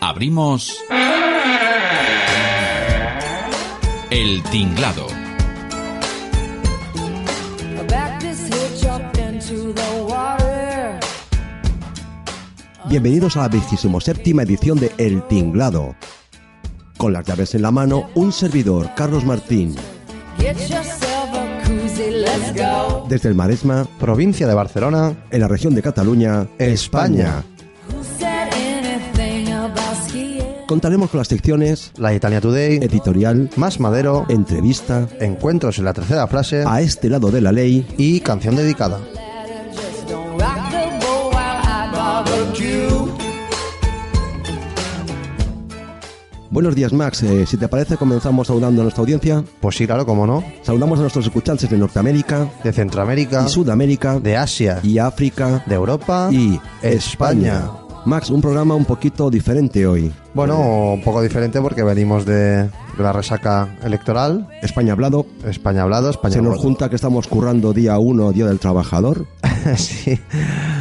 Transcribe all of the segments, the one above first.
Abrimos El Tinglado. Bienvenidos a la 27 edición de El Tinglado. Con las llaves en la mano, un servidor, Carlos Martín. Desde el Maresma, provincia de Barcelona, en la región de Cataluña, España. Contaremos con las secciones La Italia Today, editorial, Más Madero, entrevista, Encuentros en la tercera frase a este lado de la ley y Canción dedicada. Buenos días, Max. Eh, si te parece, comenzamos saludando a nuestra audiencia. Pues sí, claro, cómo no. Saludamos a nuestros escuchantes de Norteamérica, De Centroamérica, y Sudamérica, de Asia, y África, de Europa y España. Max, un programa un poquito diferente hoy. Bueno, un poco diferente porque venimos de, de la resaca electoral. España hablado. España hablado, España Se nos hablado. junta que estamos currando día uno, Día del Trabajador. sí.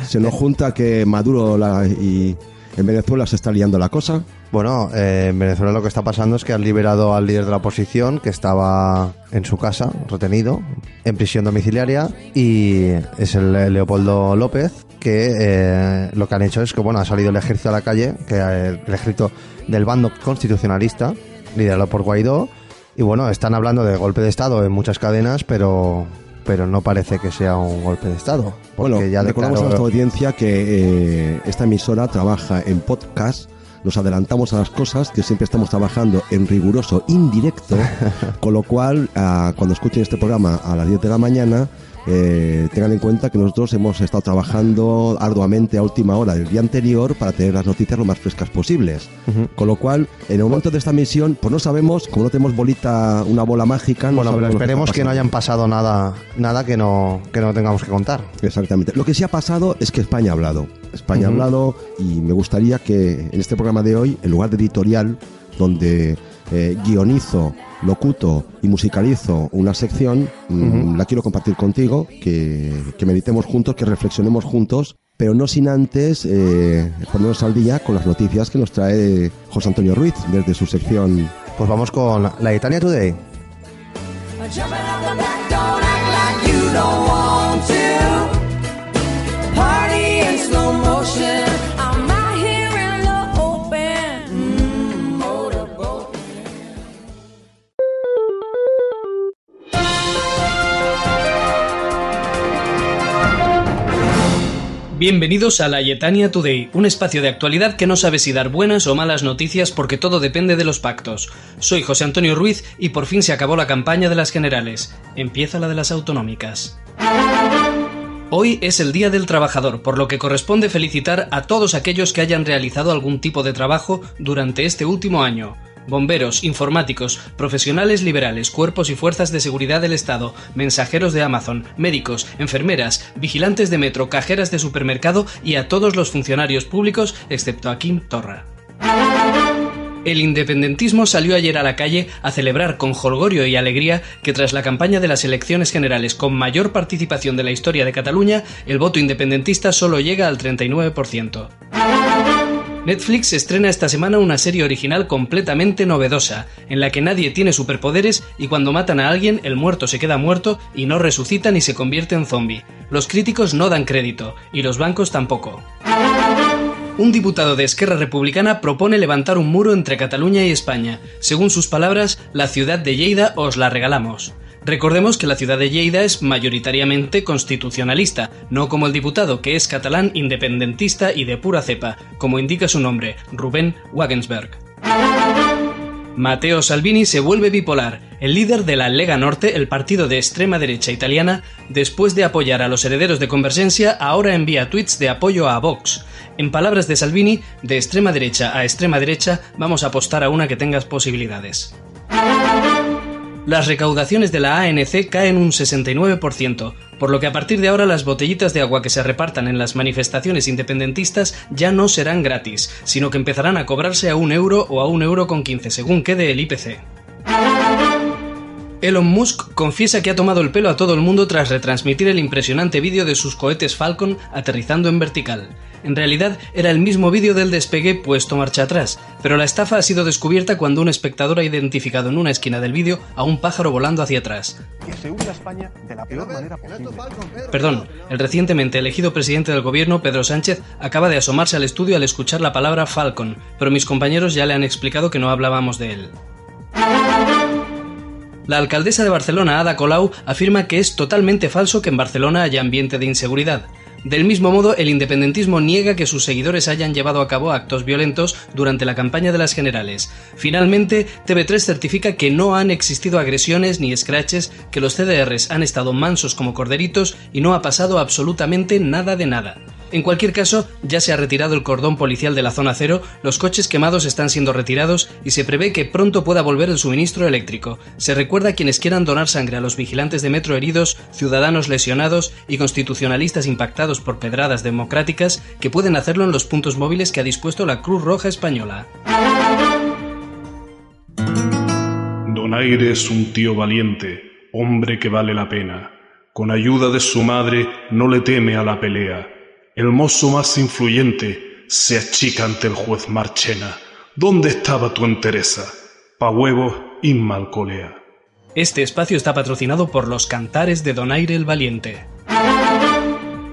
Se nos junta que Maduro la- y en Venezuela se está liando la cosa. Bueno, eh, en Venezuela lo que está pasando es que han liberado al líder de la oposición que estaba en su casa, retenido, en prisión domiciliaria, y es el eh, Leopoldo López, que eh, lo que han hecho es que, bueno, ha salido el ejército a la calle, que eh, el ejército del bando constitucionalista, liderado por Guaidó, y bueno, están hablando de golpe de Estado en muchas cadenas, pero pero no parece que sea un golpe de Estado. Bueno, ya recordamos a nuestra audiencia que eh, esta emisora trabaja en podcast. Nos adelantamos a las cosas, que siempre estamos trabajando en riguroso indirecto, con lo cual, ah, cuando escuchen este programa a las 10 de la mañana, eh, tengan en cuenta que nosotros hemos estado trabajando arduamente a última hora del día anterior para tener las noticias lo más frescas posibles. Ujú. Con lo cual, en el momento de esta misión, pues no sabemos, como no tenemos bolita, una bola mágica, no Bueno, pero esperemos que no hayan pasado nada, nada que no, que no tengamos que contar. Exactamente. Lo que sí ha pasado es que España ha hablado. España ha Ujú. hablado y me gustaría que en este programa de hoy, en lugar de editorial, donde eh, guionizo, locuto y musicalizo una sección, mm, la quiero compartir contigo, que, que meditemos juntos, que reflexionemos juntos, pero no sin antes eh, ponernos al día con las noticias que nos trae José Antonio Ruiz desde su sección. Pues vamos con la Italia Today. Bienvenidos a la Yetania Today, un espacio de actualidad que no sabe si dar buenas o malas noticias porque todo depende de los pactos. Soy José Antonio Ruiz y por fin se acabó la campaña de las generales. Empieza la de las autonómicas. Hoy es el Día del Trabajador, por lo que corresponde felicitar a todos aquellos que hayan realizado algún tipo de trabajo durante este último año. Bomberos, informáticos, profesionales liberales, cuerpos y fuerzas de seguridad del Estado, mensajeros de Amazon, médicos, enfermeras, vigilantes de metro, cajeras de supermercado y a todos los funcionarios públicos excepto a Kim Torra. El independentismo salió ayer a la calle a celebrar con jolgorio y alegría que tras la campaña de las elecciones generales con mayor participación de la historia de Cataluña, el voto independentista solo llega al 39%. Netflix estrena esta semana una serie original completamente novedosa, en la que nadie tiene superpoderes y cuando matan a alguien el muerto se queda muerto y no resucita ni se convierte en zombie. Los críticos no dan crédito, y los bancos tampoco. Un diputado de Esquerra Republicana propone levantar un muro entre Cataluña y España. Según sus palabras, la ciudad de Lleida os la regalamos. Recordemos que la ciudad de Lleida es mayoritariamente constitucionalista, no como el diputado, que es catalán independentista y de pura cepa, como indica su nombre, Rubén Wagensberg. Matteo Salvini se vuelve bipolar. El líder de la Lega Norte, el partido de extrema derecha italiana, después de apoyar a los herederos de Convergencia, ahora envía tweets de apoyo a Vox. En palabras de Salvini, de extrema derecha a extrema derecha, vamos a apostar a una que tengas posibilidades. Las recaudaciones de la ANC caen un 69%, por lo que a partir de ahora las botellitas de agua que se repartan en las manifestaciones independentistas ya no serán gratis, sino que empezarán a cobrarse a un euro o a un euro con 15, según quede el IPC. Elon Musk confiesa que ha tomado el pelo a todo el mundo tras retransmitir el impresionante vídeo de sus cohetes Falcon aterrizando en vertical. En realidad era el mismo vídeo del despegue puesto marcha atrás, pero la estafa ha sido descubierta cuando un espectador ha identificado en una esquina del vídeo a un pájaro volando hacia atrás. que se hunda España de la peor manera posible. Perdón, el recientemente elegido presidente del gobierno, Pedro Sánchez, acaba de asomarse al estudio al escuchar la palabra Falcon, pero mis compañeros ya le han explicado que no hablábamos de él. La alcaldesa de Barcelona, Ada Colau, afirma que es totalmente falso que en Barcelona haya ambiente de inseguridad. Del mismo modo, el independentismo niega que sus seguidores hayan llevado a cabo actos violentos durante la campaña de las generales. Finalmente, TV3 certifica que no han existido agresiones ni scratches, que los CDRs han estado mansos como corderitos y no ha pasado absolutamente nada de nada. En cualquier caso, ya se ha retirado el cordón policial de la zona cero, los coches quemados están siendo retirados y se prevé que pronto pueda volver el suministro eléctrico. Se recuerda a quienes quieran donar sangre a los vigilantes de metro heridos, ciudadanos lesionados y constitucionalistas impactados por pedradas democráticas que pueden hacerlo en los puntos móviles que ha dispuesto la Cruz Roja Española. Donaire es un tío valiente, hombre que vale la pena. Con ayuda de su madre no le teme a la pelea. El mozo más influyente se achica ante el juez Marchena. ¿Dónde estaba tu entereza? Pa huevo y malcolea. Este espacio está patrocinado por los cantares de Donaire el Valiente.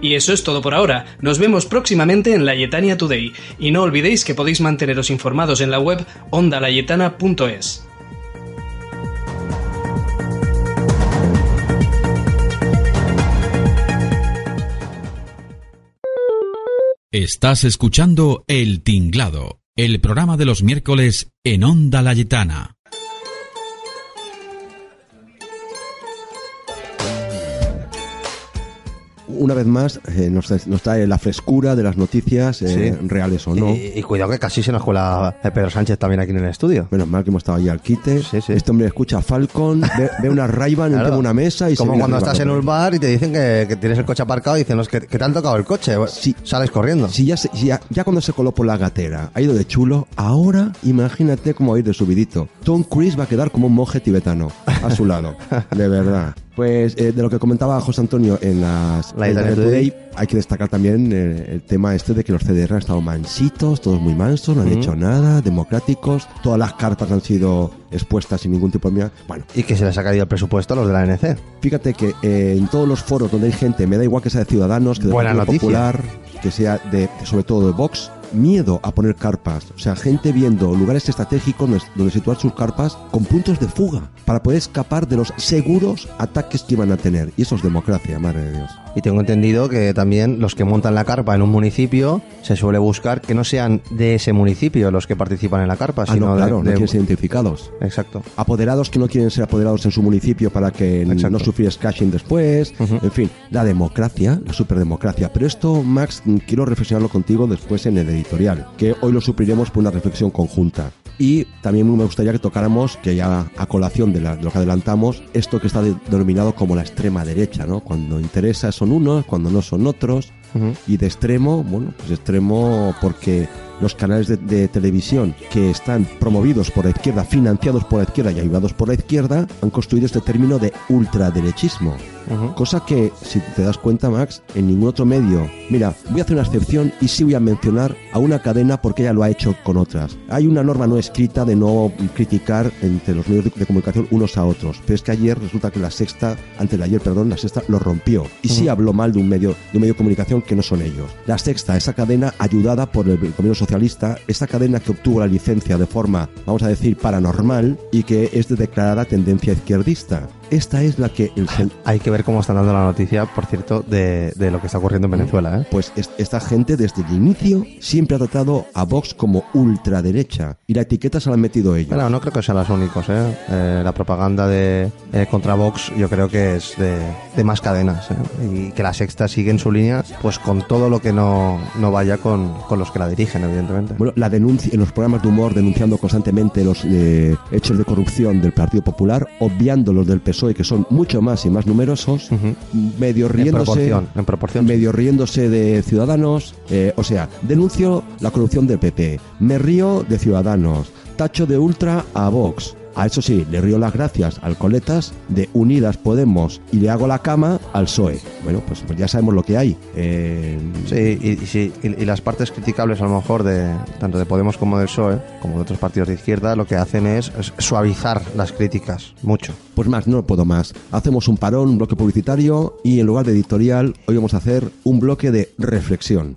Y eso es todo por ahora. Nos vemos próximamente en Layetania Today. Y no olvidéis que podéis manteneros informados en la web ondalayetana.es. Estás escuchando El Tinglado, el programa de los miércoles en Onda Layetana. Una vez más, eh, nos, nos trae la frescura de las noticias, eh, Sí. reales o no. Y, y cuidado que casi se nos cuela el Pedro Sánchez también aquí en el estudio. Menos mal que hemos estado allí al quite. Sí, sí. Este hombre escucha a Falcon, ve, ve una Rayban Claro. encima de una mesa y Como cuando estás en un bar y te dicen que, que tienes el coche aparcado y dicen, "No, es que, que te han tocado el coche. Sales corriendo. Si ya, se- ya, ya cuando se coló por la gatera ha ido de chulo, ahora imagínate cómo va a ir de subidito. Tom Cruise va a quedar como un monje tibetano a su lado. de verdad. Pues eh, de lo que comentaba José Antonio en las La Italia Today. Today, hay que destacar también eh, el tema este de que los CDR han estado mansitos, todos muy mansos, no han hecho nada, democráticos, todas las cartas han sido expuestas sin ningún tipo de... miedo. Bueno, Y que se les ha caído el presupuesto a los de la ANC. Fíjate que eh, en todos los foros donde hay gente, me da igual que sea de Ciudadanos, que de Buena Partido noticia. Popular, que sea de, sobre todo de Vox, miedo a poner carpas. O sea, gente viendo lugares estratégicos donde, donde situar sus carpas con puntos de fuga para poder escapar de los seguros ataques que iban a tener. Y eso es democracia, madre de Dios. Y tengo entendido que también los que montan la carpa en un municipio se suele buscar que no sean de ese municipio los que participan en la carpa, Ah, sino no, claro, de, no quieren ser identificados. Exacto. apoderados que no quieren ser apoderados en su municipio para que Exacto. no sufrir scashing después, en fin, la democracia, la superdemocracia. Pero esto, Max, quiero reflexionarlo contigo después en el editorial, que hoy lo supliremos por una reflexión conjunta. Y también me gustaría que tocáramos, que ya a colación de, la- de lo que adelantamos, esto que está de- denominado como la extrema derecha, ¿no? Cuando interesa son unos, cuando no son otros. Y de extremo, bueno, pues extremo porque los canales de, de televisión que están promovidos por la izquierda, financiados por la izquierda y ayudados por la izquierda, han construido este término de ultraderechismo. Cosa que, si te das cuenta, Max, en ningún otro medio. Mira, voy a hacer una excepción y sí voy a mencionar a una cadena porque ella lo ha hecho con otras. Hay una norma no escrita de no criticar entre los medios de, de comunicación unos a otros. Pero es que ayer resulta que la sexta, antes de ayer, perdón, la sexta lo rompió. Y sí habló mal de un medio, de un medio de comunicación que no son ellos. La sexta, esa cadena ayudada por el gobierno socialista, esa cadena que obtuvo la licencia de forma, vamos a decir, paranormal y que es de declarada tendencia izquierdista. Esta es la que el Hay que ver cómo están dando la noticia, por cierto, de, de lo que está ocurriendo en Venezuela. ¿eh? Pues es- esta gente desde el inicio siempre ha tratado a Vox como ultraderecha y la etiqueta se la han metido ellos. Bueno, no creo que sean los únicos. ¿eh? Eh, la propaganda de eh, contra Vox yo creo que es de, de más cadenas. ¿eh? Y que la sexta sigue en su línea pues con todo lo que no, no vaya con, con los que la dirigen, evidentemente. Bueno, la denuncia en los programas de humor denunciando constantemente los hechos de corrupción del Partido Popular, obviando los del PSOE E, que son mucho más y más numerosos, medio riéndose, en proporción. medio riéndose de Ciudadanos, eh, o sea, denuncio la corrupción del PP, me río de Ciudadanos, tacho de ultra a Vox. A eso sí, le río las gracias al Coletas de Unidas Podemos y le hago la cama al PSOE. Bueno, pues, pues ya sabemos lo que hay. Eh, Sí, y, y sí, y, y las partes criticables a lo mejor de tanto de Podemos como del PSOE, como de otros partidos de izquierda, lo que hacen es, es suavizar las críticas mucho. Pues más, no puedo más. Hacemos un parón, un bloque publicitario y en lugar de editorial, hoy vamos a hacer un bloque de reflexión.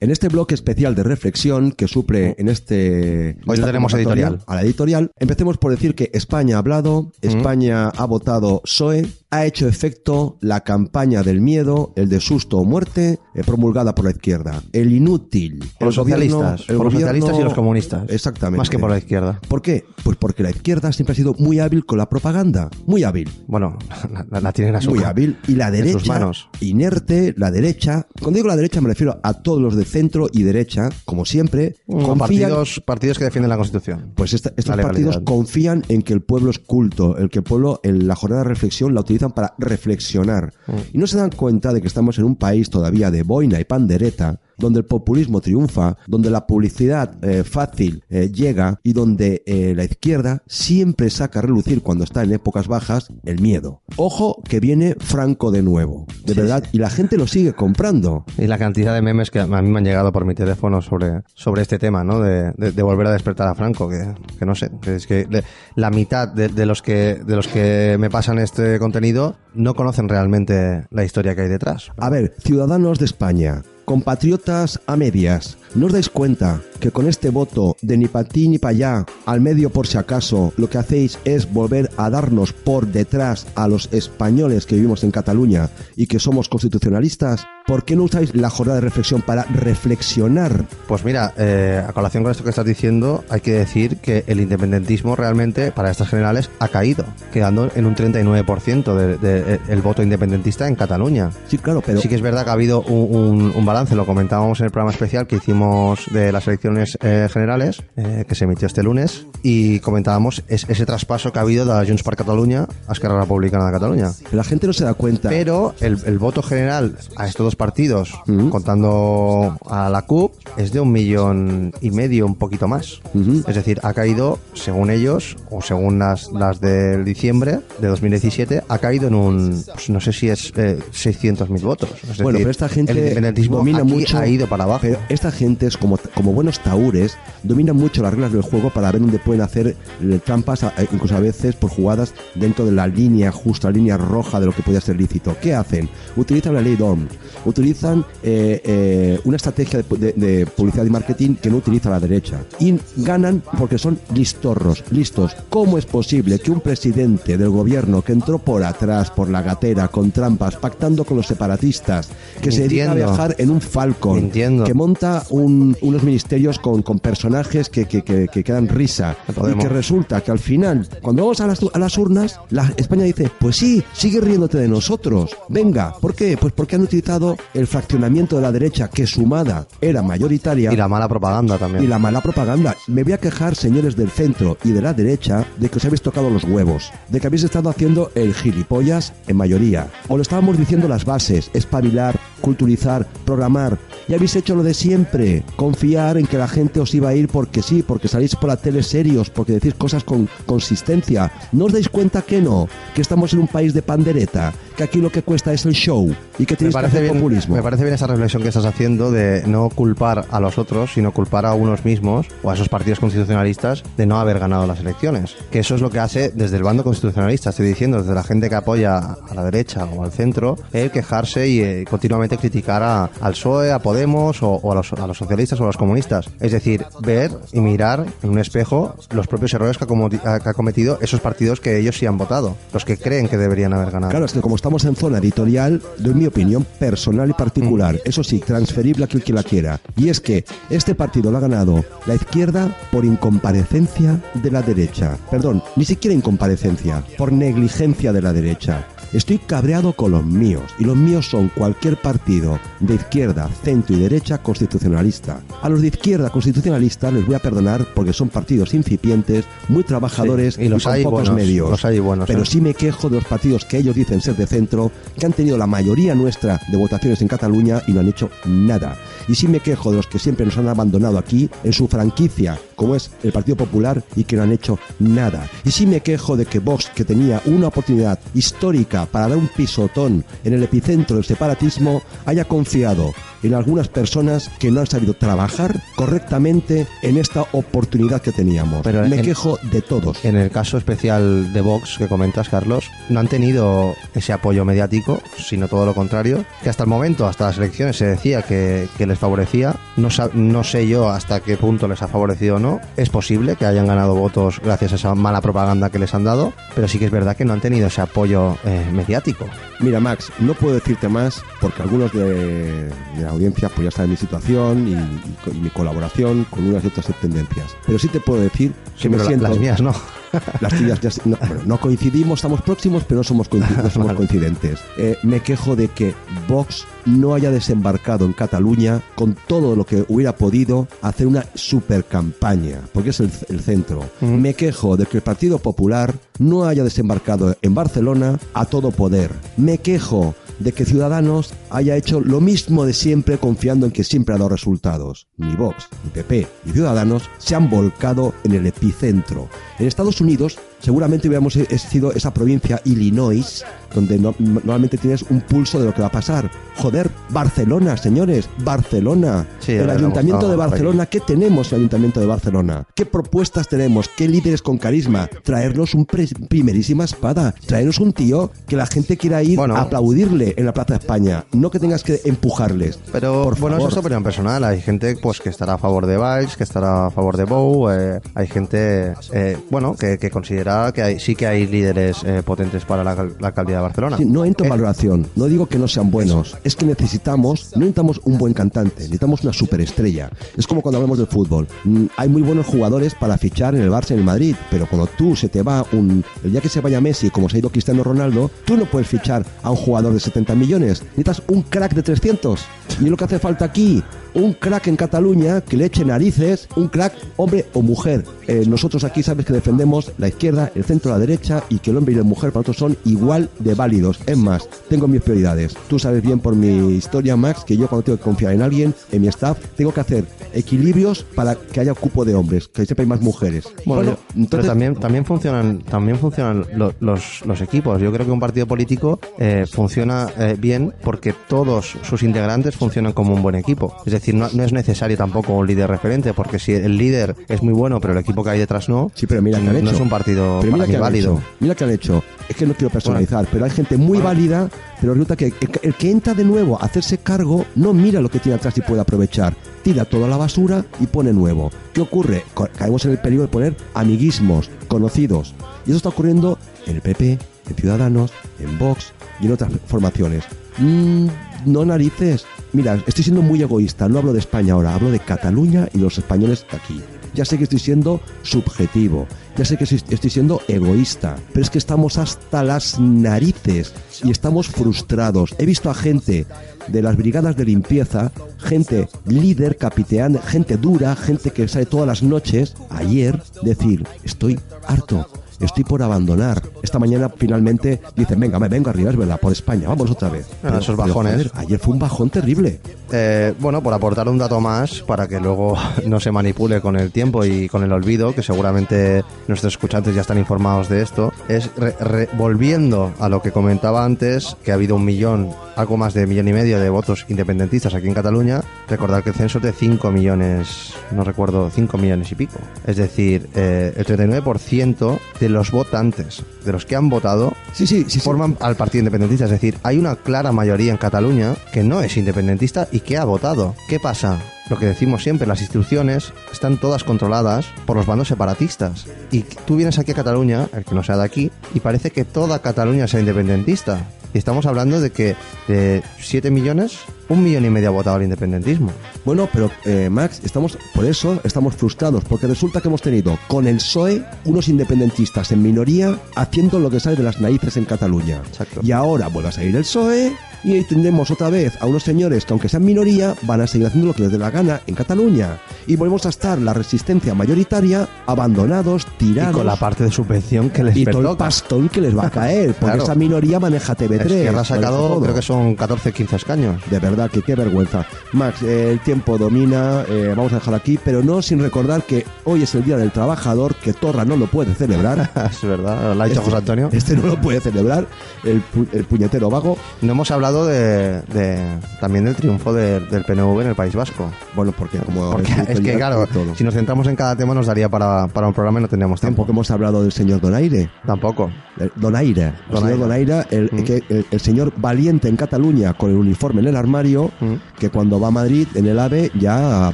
En este bloque especial de reflexión que suple en este... Hoy tenemos editorial. A la editorial, empecemos por decir que España ha hablado, España ha votado PSOE, ha hecho efecto la campaña del miedo, el de susto o muerte, eh, promulgada por la izquierda. El inútil. Por los gobierno- socialistas, el por los gobierno- socialistas y los comunistas. Exactamente. Más que por la izquierda. ¿Por qué? Pues porque la izquierda siempre ha sido muy hábil con la propaganda. Muy hábil. Bueno, la, la- la tienen a su Muy hábil. Y la derecha, sus manos. inerte, la derecha. Cuando digo la derecha me refiero a todos los de centro y derecha, como siempre, Con confían partidos, partidos que defienden la Constitución. pues esta- estos partidos confían en que el pueblo es culto, el que el pueblo en la jornada de reflexión la utilizan para reflexionar. Mm. Y no se dan cuenta de que estamos en un país todavía de boina y pandereta, donde el populismo triunfa, donde la publicidad eh, fácil eh, llega y donde eh, la izquierda siempre saca a relucir cuando está en épocas bajas el miedo. Ojo que viene Franco de nuevo, de verdad, y la gente lo sigue comprando. Y la cantidad de memes que a mí me han llegado por mi teléfono sobre, sobre este tema, ¿no? De, de- de volver a despertar a Franco, que, que no sé, que es que la mitad de, de los que, de los que me pasan este contenido no conocen realmente la historia que hay detrás. A ver, ciudadanos de España, compatriotas a medias, ¿no os dais cuenta que con este voto de ni para ti ni para allá, al medio por si acaso, lo que hacéis es volver a darnos por detrás a los españoles que vivimos en Cataluña y que somos constitucionalistas? ¿Por qué no usáis la jornada de reflexión para reflexionar? Pues mira, eh, a colación con esto que estás diciendo, hay que decir que el independentismo realmente para estas generales ha caído, quedando en un 39% del de, eh, el voto independentista en Cataluña. Sí, claro, pero... Sí que es verdad que ha habido un, un- un balance, lo comentábamos en el programa especial que hicimos de las elecciones eh, generales, eh, que se emitió este lunes, y comentábamos es- ese traspaso que ha habido de la Junts per Catalunya a Esquerra Republicana de Cataluña. La gente no se da cuenta. Pero el, el voto general a estos dos partidos, contando a la CUP, es de un millón y medio, un poquito más. Es decir, ha caído, según ellos, o según las, las del diciembre de 2017, ha caído en un, pues no sé si es eh, 600.000 votos. Es Bueno, decir, pero esta gente el independentismo domina aquí mucho. ha ido para abajo. Pero esta gente es como, como buenos taúres, dominan mucho las reglas del juego para ver dónde pueden hacer eh, trampas, a- incluso a veces por jugadas dentro de la línea justa, la línea roja de lo que podía ser lícito. ¿Qué hacen? Utilizan la ley DOM, utilizan eh, eh, una estrategia de, de- de publicidad y marketing que no utiliza la derecha. Y ganan porque son listorros, listos. ¿Cómo es posible que un presidente del gobierno que entró por atrás, por la gatera, con trampas, pactando con los separatistas, que se dedica a viajar en un Falcon, Mintiendo. que monta un- unos ministerios con, con personajes que, que, que, que quedan risa y que resulta que al final, cuando vamos a las, a las urnas, la España dice, pues sí, sigue riéndote de nosotros. Venga, ¿por qué? Pues porque han utilizado el fraccionamiento de la derecha, que sumada era mayoritaria, y la mala propaganda también. y la mala propaganda. Me voy a quejar, señores del centro y de la derecha, de que os habéis tocado los huevos, de que habéis estado haciendo el gilipollas en mayoría. O lo estábamos diciendo las bases, espabilar, culturizar, programar. Y habéis hecho lo de siempre, confiar en que la gente os iba a ir porque sí, porque salís por la tele serios, porque decís cosas con consistencia. ¿No os dais cuenta que no? Que estamos en un país de pandereta, que aquí lo que cuesta es el show. ¿Y qué Me tienes que hacer bien, populismo? me parece bien esa reflexión que estás haciendo de no culpar a los otros, sino culpar a unos mismos o a esos partidos constitucionalistas de no haber ganado las elecciones. Que eso es lo que hace desde el bando constitucionalista, estoy diciendo, desde la gente que apoya a la derecha o al centro, el quejarse y eh, continuamente criticar a- al PSOE, a Podemos o, o a, los, a los socialistas o a los comunistas. Es decir, ver y mirar en un espejo los propios errores que ha, que ha cometido esos partidos que ellos sí han votado, los que creen que deberían haber ganado. Claro, es que como estamos en zona editorial, doy mi opinión personal y particular, Mm. eso sí, transferible a que la quiera. Y es que este partido lo ha ganado la izquierda por incomparecencia de la derecha. Perdón, ni siquiera incomparecencia, por negligencia de la derecha. Estoy cabreado con los míos, y los míos son cualquier partido de izquierda, centro y derecha constitucionalista. A los de izquierda constitucionalista les voy a perdonar porque son partidos incipientes, muy trabajadores Sí, y los con hay pocos buenos, medios. los hay buenos, Pero ¿eh? sí me quejo de los partidos que ellos dicen ser de centro, que han tenido la mayoría nuestra de votaciones en Cataluña y no han hecho nada. Y sí me quejo de los que siempre nos han abandonado aquí en su franquicia, como es el Partido Popular, y que no han hecho nada. Y sí me quejo de que Vox, que tenía una oportunidad histórica para dar un pisotón en el epicentro del separatismo, haya confiado en algunas personas que no han sabido trabajar correctamente en esta oportunidad que teníamos. Pero me en- quejo de todos. En el caso especial de Vox que comentas, Carlos, no han tenido ese apoyo mediático, sino todo lo contrario, que hasta el momento, hasta las elecciones, se decía que, que les favorecía. No, no sé yo hasta qué punto les ha favorecido o no. Es posible que hayan ganado votos gracias a esa mala propaganda que les han dado, pero sí que es verdad que no han tenido ese apoyo eh, mediático. Mira, Max, no puedo decirte más porque algunos de, de la audiencia pues ya saben mi situación y, y co- y mi colaboración con unas y otras tendencias. Pero sí te puedo decir que Sí, me la- siento... las mías no. Las tuyas ya no, bueno, no coincidimos, estamos próximos, pero no somos, coinci- no somos coincidentes. Eh, me quejo de que Vox no haya desembarcado en Cataluña con todo lo que hubiera podido hacer una super campaña, porque es el, el centro. Me quejo de que el Partido Popular no haya desembarcado en Barcelona a todo poder. Me quejo de que Ciudadanos haya hecho lo mismo de siempre confiando en que siempre ha dado resultados. Ni Vox, ni PP, ni Ciudadanos se han volcado en el epicentro. En Estados Unidos seguramente hubiéramos e- sido esa provincia Illinois donde no- normalmente tienes un pulso de lo que va a pasar. Joder, Barcelona, señores, Barcelona. Sí, el Ayuntamiento de. Barcelona, ¿qué tenemos en el Ayuntamiento de Barcelona? ¿Qué propuestas tenemos? ¿Qué líderes con carisma? Traernos un primerísima espada. Traernos un tío que la gente quiera ir Bueno. a aplaudirle en la Plaza de España. No que tengas que empujarles. Pero Por bueno, favor. eso es opinión personal. Hay gente pues que estará a favor de Valls, que estará a favor de Bow. eh, hay gente, eh, bueno, que, que considera que hay, sí que hay líderes eh, potentes para la, la alcaldía de Barcelona. Sí, no entro en Eh, valoración, no digo que no sean buenos, es que necesitamos, no necesitamos un buen cantante, necesitamos una superestrella. Es como cuando hablamos del fútbol. Mm, Hay muy buenos jugadores para fichar en el Barça en el Madrid, pero cuando tú se te va un. El día que se vaya Messi, como se ha ido Cristiano Ronaldo, tú no puedes fichar a un jugador de 70 millones, necesitas un crack de 300. Y es lo que hace falta aquí, un crack en Cataluña que le eche narices, un crack hombre o mujer. Eh, nosotros aquí sabes que defendemos la izquierda, el centro, la derecha y que el hombre y la mujer para nosotros son igual de válidos. Es más, tengo mis prioridades. Tú sabes bien por mi historia, Max, que yo cuando tengo que confiar en alguien, en mi staff, tengo que hacer equilibrios para que haya cupo de hombres, que siempre hay más mujeres. Bueno, yo- pero también, también funcionan, también funcionan lo- los, los equipos. Yo creo que un partido político eh, funciona eh, bien porque todos sus integrantes funcionan como un buen equipo. Es decir, no, no es necesario tampoco un líder referente, porque si el líder es muy bueno, pero el equipo que hay detrás no, Sí, pero mira que han no hecho. es un partido Pero mira que válido. hecho. Mira que han hecho. Es que no quiero personalizar, pero hay gente muy válida, pero resulta que el, que- el que entra de nuevo a hacerse cargo no mira lo que tiene atrás y puede aprovechar. Tira toda la basura y pone nuevo. ¿Qué ocurre? Caemos en el peligro de poner amiguismos, conocidos. Y eso está ocurriendo en el PP, en Ciudadanos, en Vox y en otras formaciones. Mm, no narices. Mira, estoy siendo muy egoísta. No hablo de España ahora, hablo de Cataluña y los españoles aquí. Ya sé que estoy siendo subjetivo, ya sé que estoy siendo egoísta, pero es que estamos hasta las narices y estamos frustrados. He visto a gente de las brigadas de limpieza, gente líder, capitán, gente dura, gente que sale todas las noches, ayer decir, estoy harto. Estoy por abandonar. Esta mañana finalmente dicen, venga, me vengo arriba, es verdad, por España, vamos otra vez. Ah, esos bajones. joder, ayer fue un bajón terrible. Eh, bueno, por aportar un dato más para que luego no se manipule con el tiempo y con el olvido, que seguramente nuestros escuchantes ya están informados de esto, es re- re- volviendo a lo que comentaba antes, que ha habido un millón algo más de millón y medio de votos independentistas aquí en Cataluña, recordar que el censo es de 5 millones, no recuerdo, 5 millones y pico. Es decir, eh, el 39% de los votantes, de los que han votado, Sí, sí, sí. forman al Partido Independentista. Es decir, hay una clara mayoría en Cataluña que no es independentista y que ha votado. ¿Qué pasa? Lo que decimos siempre, las instituciones están todas controladas por los bandos separatistas. Y tú vienes aquí a Cataluña, el que no sea de aquí, y parece que toda Cataluña sea independentista. Y estamos hablando de que de 7 millones, un millón y medio ha votado al independentismo. Bueno, pero eh, Max, estamos por eso estamos frustrados porque resulta que hemos tenido con el PSOE unos independentistas en minoría haciendo lo que sale de las narices en Cataluña. Exacto. Y ahora vuelve a salir el PSOE y ahí tendremos otra vez a unos señores que aunque sean minoría van a seguir haciendo lo que les dé la gana en Cataluña. Y volvemos a estar la resistencia mayoritaria abandonados, Y tirados con la parte de subvención que les y todo el pastón que les va a caer porque Claro. esa minoría maneja TV3. Esquerra ha sacado, creo que son 14, 15 escaños. De verdad que qué vergüenza. Max, eh, el tiempo domina, eh, vamos a dejar aquí, pero no sin recordar que hoy es el Día del Trabajador, que Torra no lo puede celebrar. es verdad, lo ha dicho Este- José Antonio. Este no lo puede celebrar, el, pu- el puñetero vago. No hemos hablado de, de- también del triunfo de- del PNV en el País Vasco. Bueno, porque como... Porque es que, claro, todo. si nos centramos en cada tema nos daría para, para un programa y no tendríamos tiempo. Tampoco hemos hablado del señor Donaire. Tampoco. El Donaire, el Donaire. señor Donaire, el, Mm. que, el, el señor valiente en Cataluña con el uniforme en el armario, Mm. que cuando va a Madrid en el AVE ya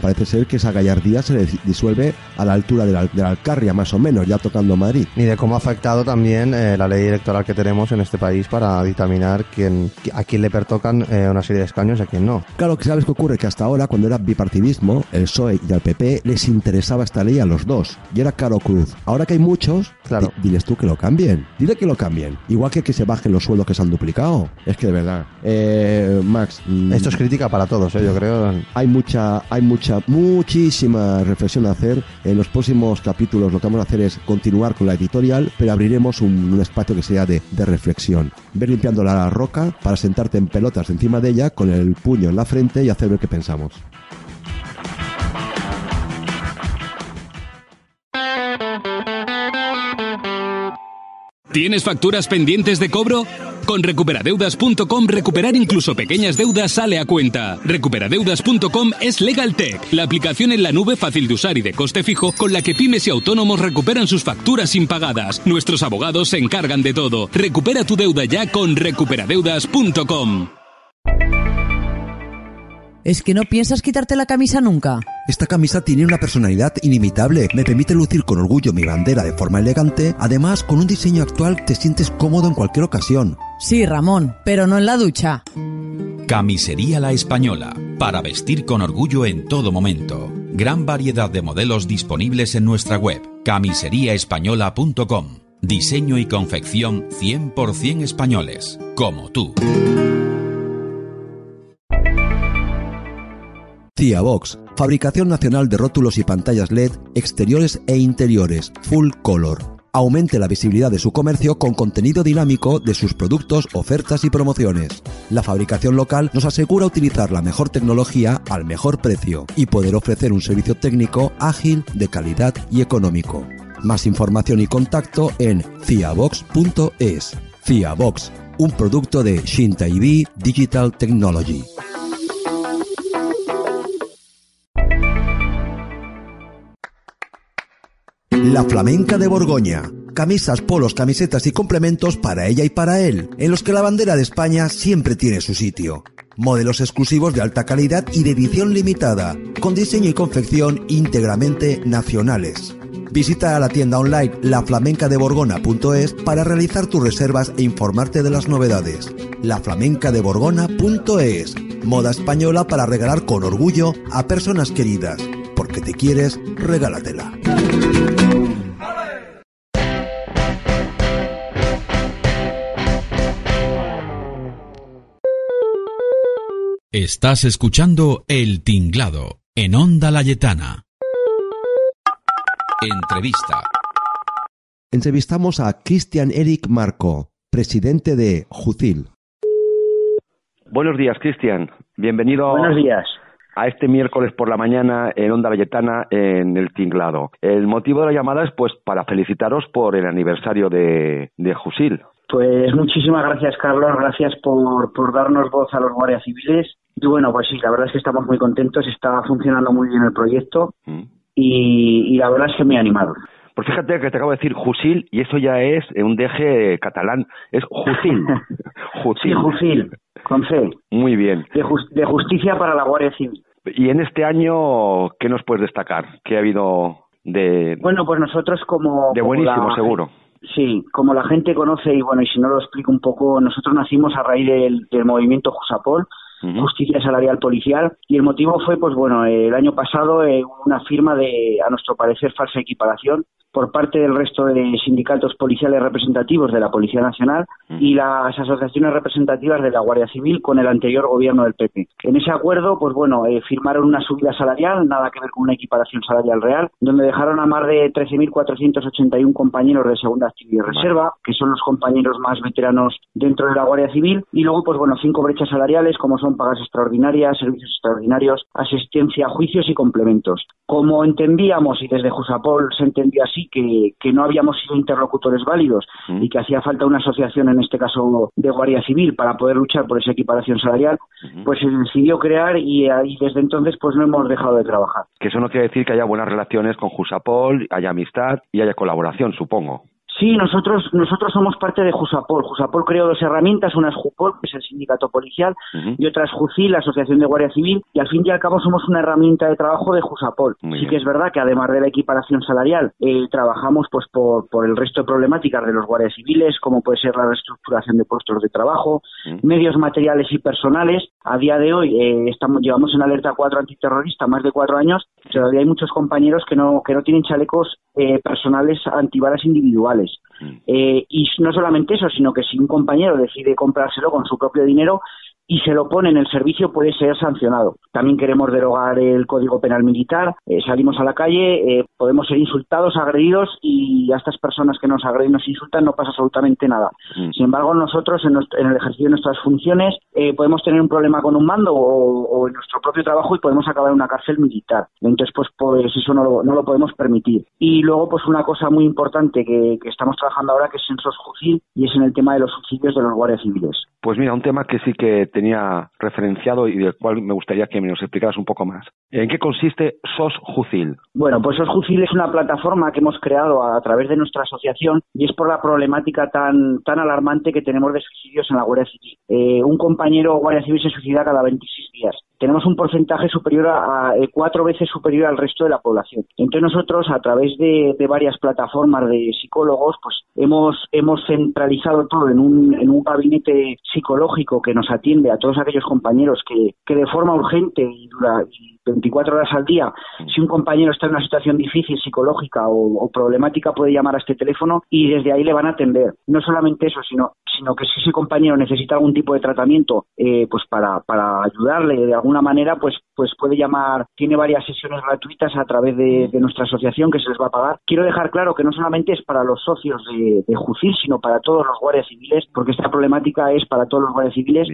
parece ser que esa gallardía se le disuelve a la altura de la, de la Alcarria, más o menos, ya tocando Madrid. Ni de cómo ha afectado también eh, la ley electoral que tenemos en este país para dictaminar quién, a quién le pertocan eh, una serie de escaños y a quién no. Claro que sabes qué ocurre, que hasta ahora, cuando era bipartidismo, el PSOE y al PP les interesaba esta ley a los dos, y era caro cruz. Ahora que hay muchos, Claro. di- diles tú que lo cambien, dile que lo cambien, igual que que se bajen los sueldos que se han duplicado. Es que de verdad, eh, Max, mm, Esto es crítica para todos, eh, yo creo. hay mucha, hay mucha, muchísima reflexión a hacer. En los próximos capítulos lo que vamos a hacer es continuar con la editorial, pero abriremos un, un espacio que sea de, de reflexión. Ver limpiando la roca para sentarte en pelotas encima de ella con el puño en la frente y hacer ver qué pensamos. ¿Tienes facturas pendientes de cobro? Con recuperadeudas.com recuperar incluso pequeñas deudas sale a cuenta. Recuperadeudas.com es LegalTech, la aplicación en la nube fácil de usar y de coste fijo con la que pymes y autónomos recuperan sus facturas impagadas. Nuestros abogados se encargan de todo. Recupera tu deuda ya con recuperadeudas.com. ¿Es que no piensas quitarte la camisa nunca? Esta camisa tiene una personalidad inimitable, me permite lucir con orgullo mi bandera de forma elegante, además con un diseño actual te sientes cómodo en cualquier ocasión. Sí, Ramón, pero no en la ducha. Camisería La Española, para vestir con orgullo en todo momento. Gran variedad de modelos disponibles en nuestra web, camiseriaespañola.com. Diseño y confección 100% españoles, como tú. Ciabox, fabricación nacional de rótulos y pantallas LED exteriores e interiores, full color. Aumente la visibilidad de su comercio con contenido dinámico de sus productos, ofertas y promociones. La fabricación local nos asegura utilizar la mejor tecnología al mejor precio y poder ofrecer un servicio técnico ágil, de calidad y económico. Más información y contacto en ciabox.es. Ciabox, un producto de Shinta Digital Technology. La Flamenca de Borgoña. Camisas, polos, camisetas y complementos para ella y para él, en los que la bandera de España siempre tiene su sitio. Modelos exclusivos de alta calidad y de edición limitada, con diseño y confección íntegramente nacionales. Visita la tienda online laflamencadeborgona.es para realizar tus reservas e informarte de las novedades. laflamencadeborgona.es Moda española para regalar con orgullo a personas queridas. Porque te quieres, regálatela. Estás escuchando El Tinglado en Onda Layetana. Entrevista. Entrevistamos a Cristian Eric Marco, presidente de Jucil. Buenos días, Cristian. Bienvenido Buenos días. a este miércoles por la mañana en Onda Valletana en El Tinglado. El motivo de la llamada es pues para felicitaros por el aniversario de, de Jusil. Pues muchísimas gracias, Carlos. Gracias por, por darnos voz a los guardias civiles. Y bueno, pues sí, la verdad es que estamos muy contentos. Está funcionando muy bien el proyecto y, y la verdad es que muy animado. Pues fíjate que te acabo de decir Jusil y eso ya es un deje catalán. Es Jusil. Sí, Jusil, con C. Muy bien. De, jus- de justicia para la Guardia Civil. Y en este año, ¿qué nos puedes destacar? ¿Qué ha habido de, Bueno, pues nosotros como... de como buenísimo, la- seguro? Sí, como la gente conoce, y bueno, y si no lo explico un poco, nosotros nacimos a raíz del, del movimiento Jusapol, Justicia Salarial Policial, y el motivo fue, pues bueno, el año pasado eh, una firma de, a nuestro parecer, falsa equiparación por parte del resto de sindicatos policiales representativos de la Policía Nacional y las asociaciones representativas de la Guardia Civil con el anterior gobierno del PP. En ese acuerdo, pues bueno, eh, firmaron una subida salarial, nada que ver con una equiparación salarial real, donde dejaron a más de 13.481 compañeros de segunda actividad y reserva, que son los compañeros más veteranos dentro de la Guardia Civil, y luego, pues bueno, cinco brechas salariales, como son pagas extraordinarias, servicios extraordinarios, asistencia a juicios y complementos. Como entendíamos, y desde Jusapol se entendía así, que, que no habíamos sido interlocutores válidos y que hacía falta una asociación, en este caso de Guardia Civil, para poder luchar por esa equiparación salarial, pues se decidió crear y, ahí desde entonces pues no hemos dejado de trabajar. Que eso no quiere decir que haya buenas relaciones con Jusapol, haya amistad y haya colaboración, supongo. Sí, nosotros nosotros somos parte de Jusapol. Jusapol creó dos herramientas, una es Jupol, que es el sindicato policial, y otra es Jucil, la Asociación de Guardia Civil, y al fin y al cabo somos una herramienta de trabajo de Jusapol. Muy sí bien. que es verdad que además de la equiparación salarial, eh, trabajamos pues por, por el resto de problemáticas de los guardias civiles, como puede ser la reestructuración de puestos de trabajo, medios materiales y personales. A día de hoy eh, estamos llevamos en alerta 4 antiterrorista más de cuatro años. Todavía hay muchos compañeros que no que no tienen chalecos eh, personales antibalas individuales. Eh, y no solamente eso, sino que si un compañero decide comprárselo con su propio dinero y se lo pone en el servicio puede ser sancionado. También queremos derogar el Código Penal Militar, eh, salimos a la calle, eh, podemos ser insultados, agredidos y a estas personas que nos agreden, nos insultan, no pasa absolutamente nada. Sin embargo, nosotros en, nuestro- en el ejercicio de nuestras funciones eh, podemos tener un problema con un mando o, o en nuestro propio trabajo y podemos acabar en una cárcel militar. Entonces, pues, pues eso no lo, no lo podemos permitir. Y luego, pues una cosa muy importante que, que estamos trabajando ahora que es en SOSJUCIL y es en el tema de los subsidios de los guardias civiles. Pues mira, un tema que sí que tenía referenciado y del cual me gustaría que me nos explicaras un poco más. ¿En qué consiste SOS Jucil? Bueno, pues SOSJUCIL es una plataforma que hemos creado a, través de nuestra asociación y es por la problemática tan, tan alarmante que tenemos de suicidios en la Guardia Civil. Eh, un compañero guardia civil se suicida cada 26 días. Tenemos un porcentaje superior a, a, eh, cuatro veces superior al resto de la población. Entonces nosotros, a través de, de varias plataformas de psicólogos, pues hemos, hemos centralizado todo en un, en un gabinete psicológico que nos atiende a todos aquellos compañeros que, que de forma urgente y dura y 24 horas al día, si un compañero está en una situación difícil, psicológica o, o problemática, puede llamar a este teléfono y desde ahí le van a atender. No solamente eso, sino, sino que si ese compañero necesita algún tipo de tratamiento, eh, pues para, para ayudarle de alguna manera, pues, pues puede llamar, tiene varias sesiones gratuitas a través de, de nuestra asociación que se les va a pagar. Quiero dejar claro que no solamente es para los socios de, de Jucil, sino para todos los guardias civiles, porque esta problemática es para todos los guardias civiles.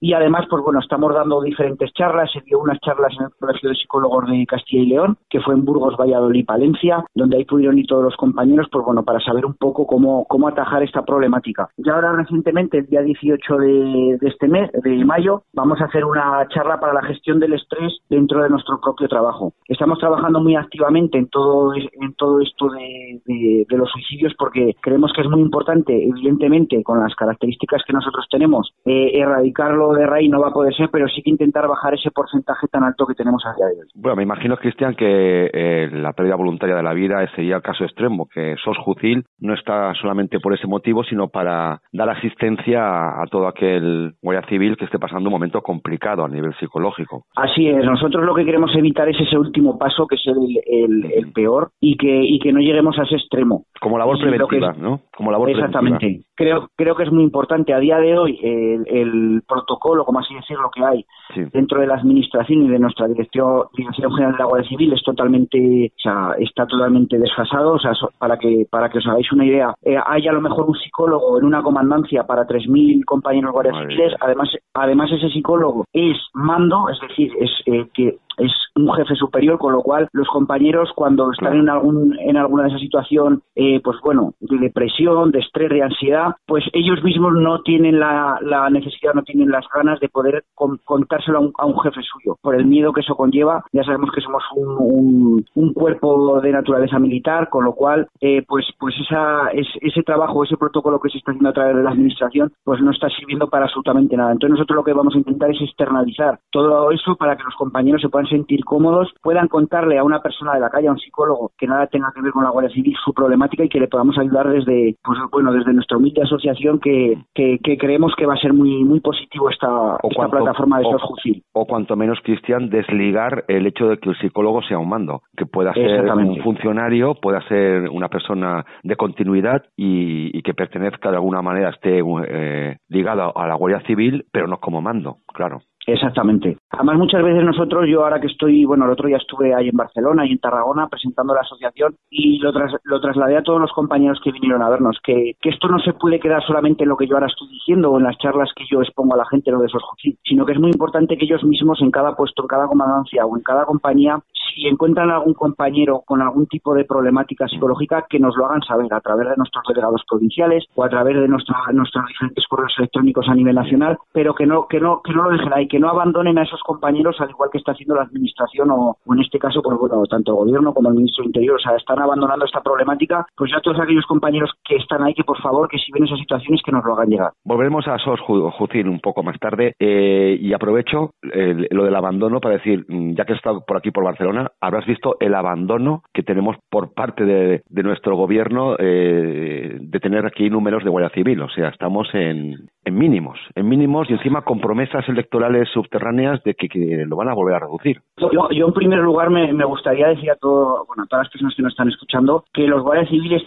Y además, pues bueno, estamos dando diferentes charlas. Se dio unas charlas en el Colegio de Psicólogos de Castilla y León, que fue en Burgos, Valladolid, Palencia, donde ahí pudieron ir todos los compañeros, pues bueno, para saber un poco cómo, cómo atajar esta problemática. Y ahora recientemente, el día 18 de, este mes, de mayo, vamos a hacer una charla para la gestión del estrés dentro de nuestro propio trabajo. Estamos trabajando muy activamente en todo, en todo esto de, los suicidios porque creemos que es muy importante, evidentemente, con las características que nosotros tenemos, eh, erradicarlo de raíz no va a poder ser, pero sí que intentar bajar ese porcentaje tan alto que tenemos a día de hoy. Bueno, me imagino, Cristian, que eh, la pérdida voluntaria de la vida sería el caso extremo, que SOS Jucil no está solamente por ese motivo, sino para dar asistencia a, a todo aquel guardia civil que esté pasando un momento complicado a nivel psicológico. Así es, nosotros lo que queremos evitar es ese último paso, que es el, el- el peor, y que, y que no lleguemos a ese extremo. Como labor preventiva, es- ¿no? Como labor Exactamente. preventiva. Creo, creo que es muy importante. A día de hoy, el, el protocolo, como así decirlo, que hay Sí. dentro de la administración y de nuestra dirección, dirección general de la Guardia Civil es totalmente, o sea, está totalmente desfasado. O sea, para que para que os hagáis una idea, eh, hay a lo mejor un psicólogo en una comandancia para 3.000 compañeros guardias civiles. Además, además ese psicólogo es mando, es decir, es eh, que es un jefe superior, con lo cual los compañeros cuando están en algún en alguna de esas situación, eh, pues bueno, de depresión, de estrés, de ansiedad, pues ellos mismos no tienen la, la necesidad, no tienen las ganas de poder con- contárselo a un, a un jefe suyo, por el miedo que eso conlleva. Ya sabemos que somos un, un- un cuerpo de naturaleza militar, con lo cual, eh, pues pues esa, es- ese trabajo, ese protocolo que se está haciendo a través de la administración, pues no está sirviendo para absolutamente nada. Entonces nosotros lo que vamos a intentar es externalizar todo eso para que los compañeros se puedan sentir cómodos, puedan contarle a una persona de la calle, a un psicólogo, que nada tenga que ver con la Guardia Civil, su problemática y que le podamos ayudar desde, pues bueno, desde nuestra humilde asociación que, que, que creemos que va a ser muy muy positivo esta, esta cuanto- plataforma de SOS Jucil. o cuanto menos, Cristian, desligar el hecho de que el psicólogo sea un mando, que pueda ser un funcionario, pueda ser una persona de continuidad y, y que pertenezca de alguna manera, esté eh, ligado a la Guardia Civil, pero no como mando, claro. Exactamente. Además, muchas veces nosotros, yo ahora que estoy, bueno, el otro día estuve ahí en Barcelona y en Tarragona presentando la asociación y lo, tras- lo trasladé a todos los compañeros que vinieron a vernos, que, que esto no se puede quedar solamente en lo que yo ahora estoy diciendo o en las charlas que yo expongo a la gente, lo de esos sino que es muy importante que ellos mismos en cada puesto, en cada comandancia o en cada compañía, si encuentran algún compañero con algún tipo de problemática psicológica, que nos lo hagan saber a través de nuestros delegados provinciales o a través de nuestra, nuestros diferentes correos electrónicos a nivel nacional, pero que no, que no, que no lo dejen ahí, que no abandonen a esos compañeros al igual que está haciendo la administración o, en este caso, pues bueno, tanto el gobierno como el ministro del Interior, o sea, están abandonando esta problemática, pues ya todos aquellos compañeros que están ahí, que por favor, que si ven esas situaciones, que nos lo hagan llegar. Volveremos a SOS Ju- Jucil un poco más tarde eh, y aprovecho eh, lo del abandono para decir, mm, ya que has estado por aquí por Barcelona, habrás visto el abandono que tenemos por parte de, de nuestro gobierno eh, de tener aquí números de Guardia Civil. O sea, estamos en, en mínimos, en mínimos y encima con promesas electorales subterráneas de que, que lo van a volver a reducir. Yo, yo, en primer lugar me, me gustaría decir a todo, bueno, a todas las personas que nos están escuchando que los guardias civiles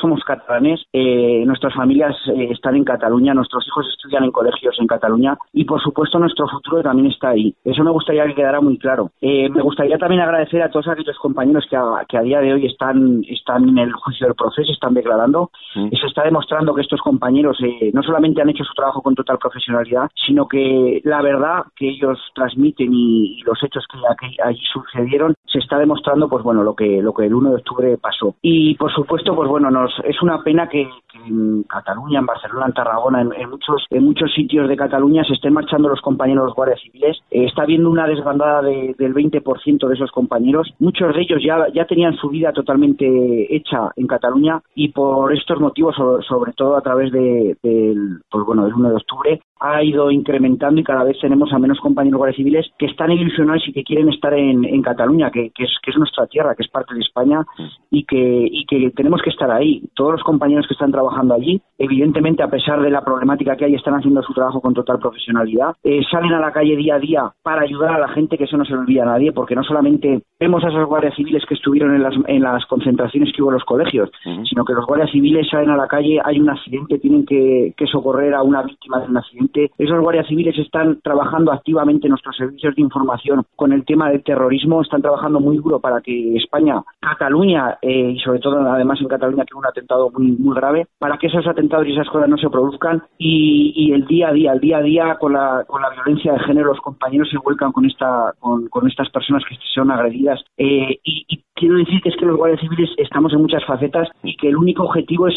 somos catalanes, eh, nuestras familias eh, están en Cataluña, nuestros hijos estudian en colegios en Cataluña y por supuesto nuestro futuro también está ahí. Eso me gustaría que quedara muy claro. Eh, me gustaría también agradecer a todos aquellos compañeros que a, que a día de hoy están, están en el juicio del proceso, están declarando. Eso está demostrando que estos compañeros eh, no solamente han hecho su trabajo con total profesionalidad, sino que la verdad que ellos transmiten y, los hechos que, allí sucedieron se está demostrando pues bueno lo que lo que el 1 de octubre pasó. Y por supuesto pues bueno nos es una pena que, en Cataluña en Barcelona en Tarragona en, muchos en muchos sitios de Cataluña se estén marchando los compañeros los guardias civiles. Eh, está habiendo una desbandada de- del 20% de esos compañeros. Muchos de ellos ya ya tenían su vida totalmente hecha en Cataluña y por estos motivos sobre, todo a través de, del pues bueno del 1 de octubre ha ido incrementando y cada vez tenemos a menos compañeros guardias civiles que están ilusionados y que quieren estar en, en Cataluña, que, que es, que es nuestra tierra, que es parte de España y que, y que tenemos que estar ahí. Todos los compañeros que están trabajando allí, evidentemente, a pesar de la problemática que hay, están haciendo su trabajo con total profesionalidad. Eh, salen a la calle día a día para ayudar a la gente, que eso no se lo olvida a nadie, porque no solamente vemos a esos guardias civiles que estuvieron en las, en las concentraciones que hubo en los colegios, sino que los guardias civiles salen a la calle, hay un accidente, tienen que, que socorrer a una víctima de un accidente. Esos guardias civiles están trabajando activamente en nuestros servicios de información con el tema del terrorismo, están trabajando muy duro para que España, Cataluña eh, y sobre todo además en Cataluña que hubo un atentado muy, muy grave, para que esos atentados y esas cosas no se produzcan y, y el día a día, el día a día con la, con la violencia de género los compañeros se vuelcan con esta con, con estas personas que son agredidas Eh, y quiero decir que es que los guardias civiles estamos en muchas facetas y que el único objetivo es,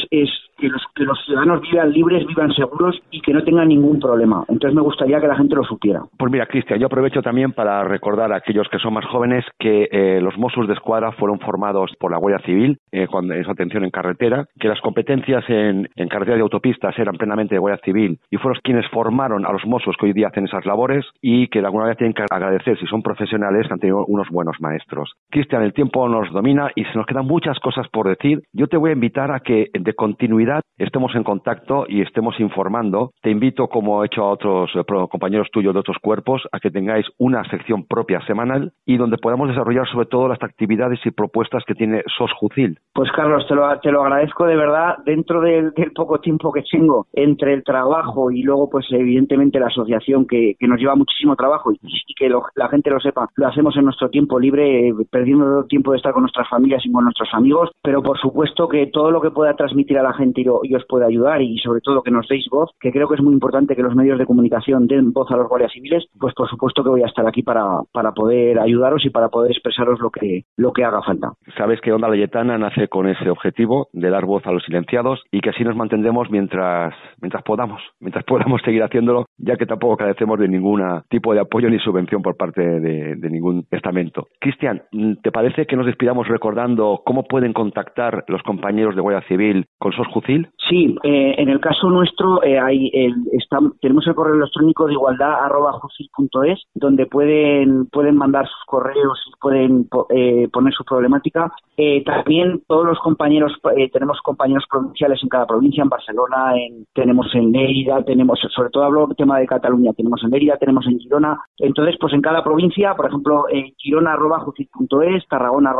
que, los, que los ciudadanos vivan libres, vivan seguros y que no tengan ningún problema. Entonces me gustaría que la gente lo supiera. Pues mira, Cristian, yo aprovecho también para recordar a aquellos que son más jóvenes que eh, los Mossos de Escuadra fueron formados por la Guardia Civil eh, en su atención en carretera, que las competencias en, en carreteras y autopistas eran plenamente de Guardia Civil y fueron quienes formaron a los Mossos que hoy día hacen esas labores y que de alguna manera tienen que agradecer, si son profesionales, que han tenido unos buenos maestros. Cristian, el tiempo nos domina y se nos quedan muchas cosas por decir. Yo te voy a invitar a que de continuidad estemos en contacto y estemos informando. Te invito, como he hecho a otros eh, compañeros tuyos de otros cuerpos, a que tengáis una sección propia semanal y donde podamos desarrollar sobre todo las actividades y propuestas que tiene SOS Jucil. Pues Carlos, te lo, te lo agradezco de verdad. Dentro del, del poco tiempo que tengo entre el trabajo y luego, pues evidentemente la asociación que, que nos lleva muchísimo trabajo y, y que lo- la gente lo sepa, lo hacemos en nuestro tiempo libre, eh, perdiendo tiempo de con nuestras familias y con nuestros amigos, pero por supuesto que todo lo que pueda transmitir a la gente y, os pueda ayudar y sobre todo que nos deis voz, que creo que es muy importante que los medios de comunicación den voz a los guardias civiles, pues por supuesto que voy a estar aquí para, para poder ayudaros y para poder expresaros lo que, lo que haga falta. Sabes que Onda Layetana nace con ese objetivo de dar voz a los silenciados y que así nos mantendremos mientras, mientras podamos, mientras podamos seguir haciéndolo, ya que tampoco carecemos de ningún tipo de apoyo ni subvención por parte de, ningún estamento. Cristian, ¿te parece que nos despidamos recordando cómo pueden contactar los compañeros de Guardia Civil con SOS Jucil? Sí, eh, en el caso nuestro eh, hay el, está- tenemos el correo electrónico de igualdad arroba jucil.es, donde pueden pueden mandar sus correos y pueden eh, poner su problemática. Eh, también todos los compañeros eh, tenemos compañeros provinciales en cada provincia, en Barcelona, en, tenemos en Lérida, tenemos sobre todo hablo del tema de Cataluña, tenemos en Lérida, tenemos en Girona. Entonces, pues en cada provincia, por ejemplo, en Girona arroba jucil.es, Tarragona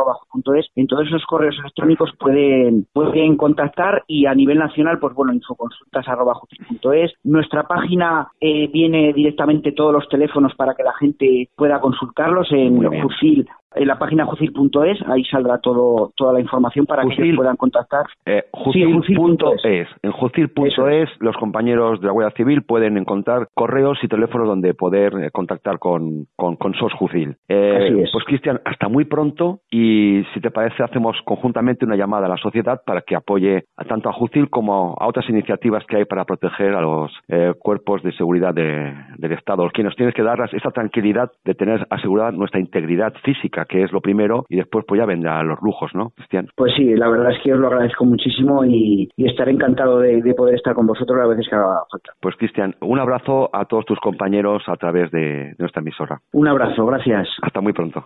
en todos esos correos electrónicos pueden pueden contactar y a nivel nacional, pues bueno, infoconsultas arroba jucil.es. Nuestra página eh, viene directamente todos los teléfonos para que la gente pueda consultarlos en. Jucil en la página jucil.es, ahí saldrá todo toda la información para que Jucil. ellos puedan contactar. Eh, Sí, Jucil.es. En Jucil.es los compañeros de la Guardia Civil pueden encontrar correos y teléfonos donde poder eh, contactar con, con, con SOS Jucil. Eh, Así es. Pues Cristian, hasta muy pronto y si te parece hacemos conjuntamente una llamada a la sociedad para que apoye a tanto a Jucil como a otras iniciativas que hay para proteger a los eh, cuerpos de seguridad de- del Estado. Que nos tienes que dar esa tranquilidad de tener asegurada nuestra integridad física, que es lo primero, y después pues ya vendrán los lujos, ¿no, Cristian? Pues sí, la verdad es que os lo agradezco muchísimo y, y estaré encantado de, de poder estar con vosotros las veces que haga falta. Pues Cristian, un abrazo a todos tus compañeros a través de nuestra emisora. Un abrazo, gracias. Hasta muy pronto.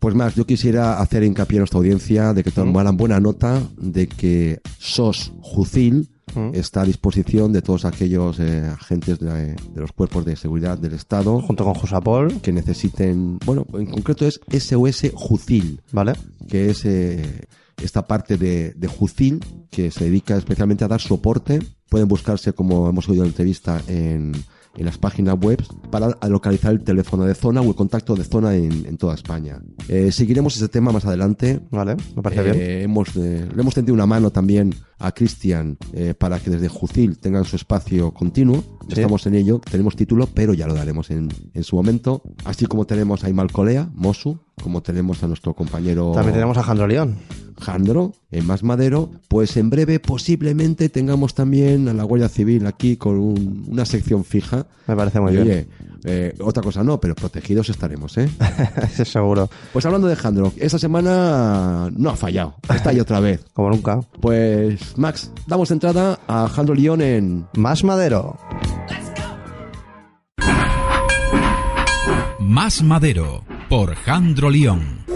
Pues más, yo quisiera hacer hincapié en nuestra audiencia de que tomaran buena nota de que SOS Jucil está a disposición de todos aquellos eh, agentes de, de los cuerpos de seguridad del Estado. Junto con Jusapol. Que necesiten, bueno, en concreto es SOS Jucil. Vale. Que es eh, esta parte de, de Jucil que se dedica especialmente a dar soporte. Pueden buscarse, como hemos oído en la entrevista, en, en las páginas web para localizar el teléfono de zona o el contacto de zona en, en toda España. Eh, seguiremos ese tema más adelante. Vale, me parece Eh, bien. Hemos, eh, le hemos tendido una mano también a Cristian eh, para que desde Jucil tengan su espacio continuo. Sí. Estamos en ello, tenemos título, pero ya lo daremos en, en su momento. Así como tenemos a Imal Colea, Mosu, como tenemos a nuestro compañero También tenemos a Jandro León. Jandro, en Más Madero, pues en breve posiblemente tengamos también a la Guardia Civil aquí con un- una sección fija. Me parece muy Y, bien. oye, eh, otra cosa no, pero protegidos estaremos, ¿eh? Eso seguro. Pues hablando de Jandro, esta semana no ha fallado, está ahí otra vez. Como nunca. Pues Max, damos entrada a Jandro León en Más Madero. Más Madero, por Jandro León.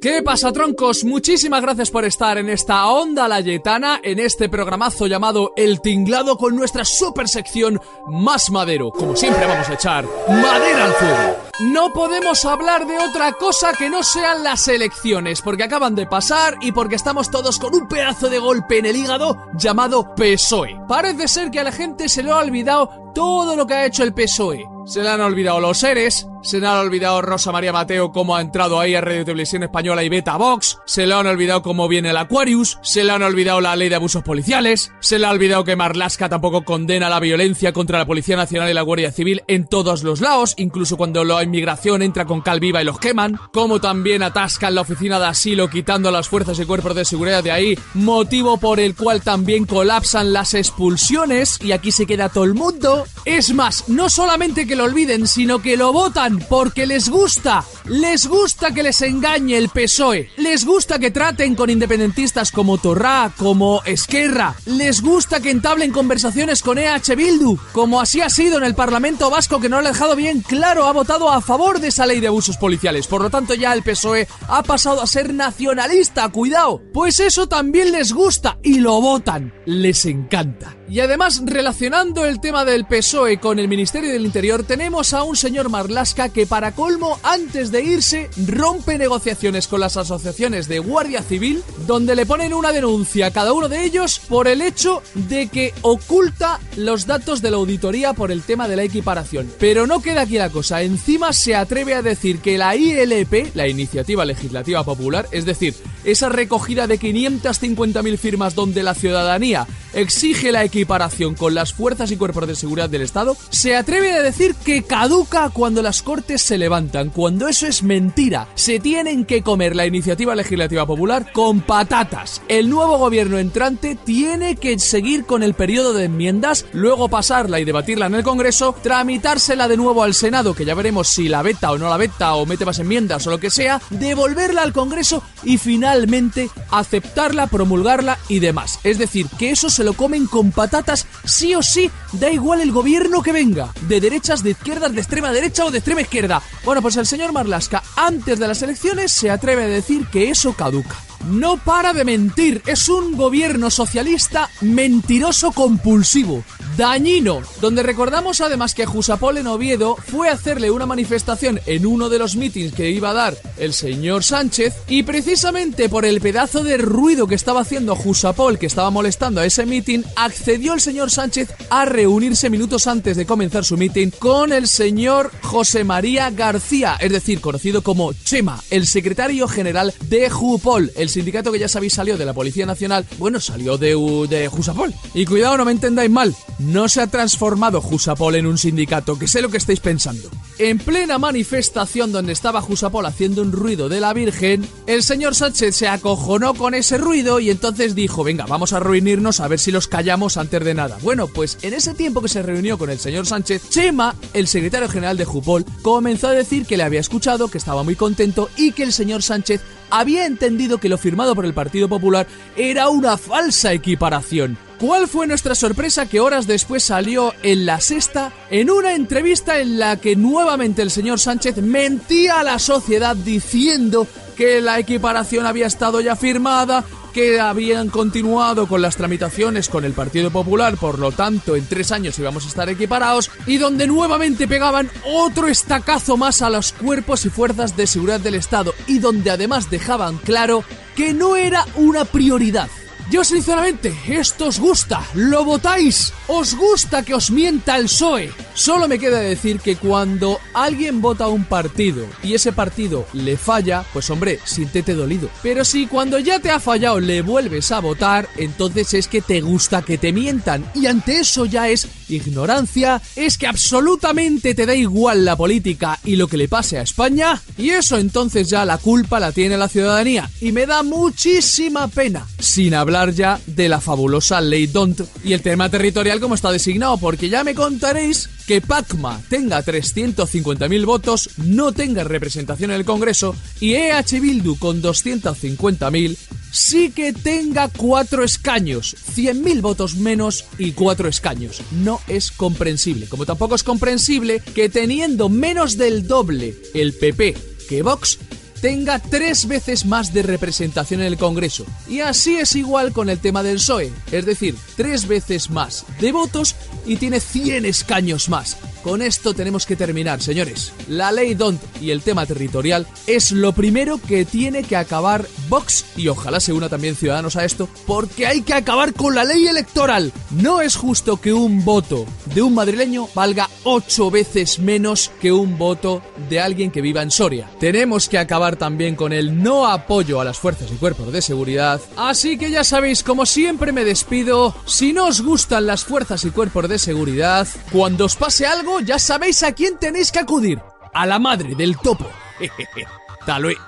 ¿Qué pasa, troncos? Muchísimas gracias por estar en esta onda layetana, en este programazo llamado El Tinglado con nuestra super sección Más Madero. Como siempre vamos a echar madera al fuego. No podemos hablar de otra cosa que no sean las elecciones, porque acaban de pasar y porque estamos todos con un pedazo de golpe en el hígado llamado PSOE. Parece ser que a la gente se le ha olvidado todo lo que ha hecho el PSOE. Se le han olvidado los seres, se le han olvidado Rosa María Mateo cómo ha entrado ahí a Radio Televisión Española y Beta Vox, se le han olvidado cómo viene el Aquarius, se le han olvidado la ley de abusos policiales, se le ha olvidado que Marlaska tampoco condena la violencia contra la Policía Nacional y la Guardia Civil en todos los lados, incluso cuando la inmigración entra con cal viva y los queman, como también atascan la oficina de asilo quitando a las fuerzas y cuerpos de seguridad de ahí, motivo por el cual también colapsan las expulsiones y aquí se queda todo el mundo. Es más, no solamente que lo olviden, sino que lo votan porque les gusta. Les gusta que les engañe el PSOE. Les gusta que traten con independentistas como Torrá, como Esquerra. Les gusta que entablen conversaciones con EH Bildu, como así ha sido en el Parlamento Vasco que no lo ha dejado bien claro, ha votado a favor de esa ley de abusos policiales. Por lo tanto, ya el PSOE ha pasado a ser nacionalista, cuidado. Pues eso también les gusta y lo votan. Les encanta. Y además, relacionando el tema del PSOE con el Ministerio del Interior, tenemos a un señor Marlasca que para colmo, antes de irse, rompe negociaciones con las asociaciones de Guardia Civil, donde le ponen una denuncia a cada uno de ellos por el hecho de que oculta los datos de la auditoría por el tema de la equiparación. Pero no queda aquí la cosa, encima se atreve a decir que la ILP, la Iniciativa Legislativa Popular, es decir, esa recogida de 550.000 firmas donde la ciudadanía exige la equiparación con las fuerzas y cuerpos de seguridad del Estado, se atreve a decir que caduca cuando las cortes se levantan, cuando eso es mentira. Se tienen que comer la iniciativa legislativa popular con patatas. El nuevo gobierno entrante tiene que seguir con el periodo de enmiendas, luego pasarla y debatirla en el Congreso, tramitársela de nuevo al Senado, que ya veremos si la veta o no la veta o mete más enmiendas o lo que sea, devolverla al Congreso y finalmente aceptarla, promulgarla y demás. Es decir, que eso se lo comen con patatas sí o sí, da igual el gobierno que venga, de derechas, de izquierdas, de extrema derecha o de extrema izquierda. Bueno, pues el señor Marlasca antes de las elecciones se atreve a decir que eso caduca. No para de mentir, es un gobierno socialista mentiroso compulsivo, dañino, donde recordamos además que Jusapol en Oviedo fue a hacerle una manifestación en uno de los mítines que iba a dar el señor Sánchez y precisamente por el pedazo de ruido que estaba haciendo Jusapol que estaba molestando a ese mitin, accedió el señor Sánchez a reunirse minutos antes de comenzar su mitin con el señor José María García, es decir, conocido como Chema, el secretario general de Jupol, sindicato que ya sabéis salió de la Policía Nacional, bueno, salió de, de Jusapol. Y cuidado, no me entendáis mal, no se ha transformado Jusapol en un sindicato, que sé lo que estáis pensando. En plena manifestación donde estaba Jusapol haciendo un ruido de la Virgen, el señor Sánchez se acojonó con ese ruido y entonces dijo, venga, vamos a reunirnos a ver si los callamos antes de nada. Bueno, pues en ese tiempo que se reunió con el señor Sánchez, Chema, el secretario general de Jupol, comenzó a decir que le había escuchado, que estaba muy contento y que el señor Sánchez había entendido que lo firmado por el Partido Popular era una falsa equiparación. ¿Cuál fue nuestra sorpresa que horas después salió en la sexta en una entrevista en la que nuevamente el señor Sánchez mentía a la sociedad diciendo que la equiparación había estado ya firmada, que habían continuado con las tramitaciones con el Partido Popular, por lo tanto en tres años íbamos a estar equiparados, y donde nuevamente pegaban otro estacazo más a los cuerpos y fuerzas de seguridad del Estado, y donde además dejaban claro que no era una prioridad. Yo sinceramente, esto os gusta, lo votáis, os gusta que os mienta el PSOE. Solo me queda decir que cuando alguien vota un partido y ese partido le falla, pues hombre, siéntete dolido. Pero si cuando ya te ha fallado le vuelves a votar, entonces es que te gusta que te mientan. Y ante eso ya es ignorancia, es que absolutamente te da igual la política y lo que le pase a España. Y eso entonces ya la culpa la tiene la ciudadanía. Y me da muchísima pena. Sin hablar ya de la fabulosa ley DONT y el tema territorial como está designado, porque ya me contaréis que Pacma tenga 350.000 votos, no tenga representación en el Congreso y EH Bildu con 250.000 sí que tenga cuatro escaños, 100.000 votos menos y cuatro escaños. No es comprensible, como tampoco es comprensible que teniendo menos del doble el PP que Vox, tenga tres veces más de representación en el Congreso. Y así es igual con el tema del PSOE, es decir, tres veces más de votos y tiene 100 escaños más. Con esto tenemos que terminar, señores. La ley DONT y el tema territorial es lo primero que tiene que acabar Vox y ojalá se una también Ciudadanos a esto, porque hay que acabar con la ley electoral. No es justo que un voto de un madrileño valga ocho veces menos que un voto de alguien que viva en Soria. Tenemos que acabar también con el no apoyo a las fuerzas y cuerpos de seguridad. Así que ya sabéis, como siempre me despido. Si no os gustan las fuerzas y cuerpos de seguridad, cuando os pase algo ya sabéis a quién tenéis que acudir. A la madre del topo. Hasta luego.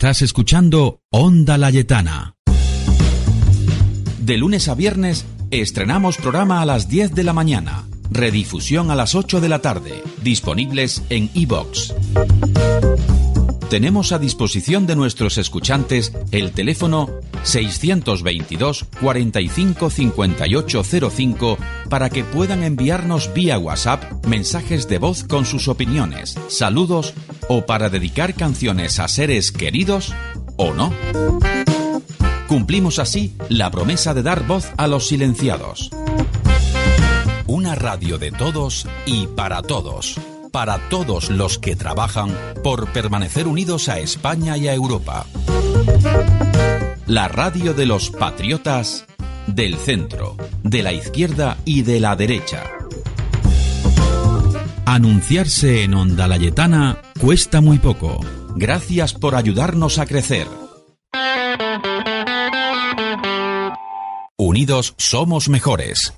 Estás escuchando Onda Layetana. De lunes a viernes estrenamos programa a las 10 de la mañana, redifusión a las 8 de la tarde, disponibles en iBox. Tenemos a disposición de nuestros escuchantes el teléfono 622 45 58 05 para que puedan enviarnos vía WhatsApp mensajes de voz con sus opiniones, saludos o para dedicar canciones a seres queridos o no. Cumplimos así la promesa de dar voz a los silenciados. Una radio de todos y para todos. Para todos los que trabajan por permanecer unidos a España y a Europa. La radio de los patriotas del centro, de la izquierda y de la derecha. Anunciarse en Onda Layetana cuesta muy poco. Gracias por ayudarnos a crecer. Unidos somos mejores.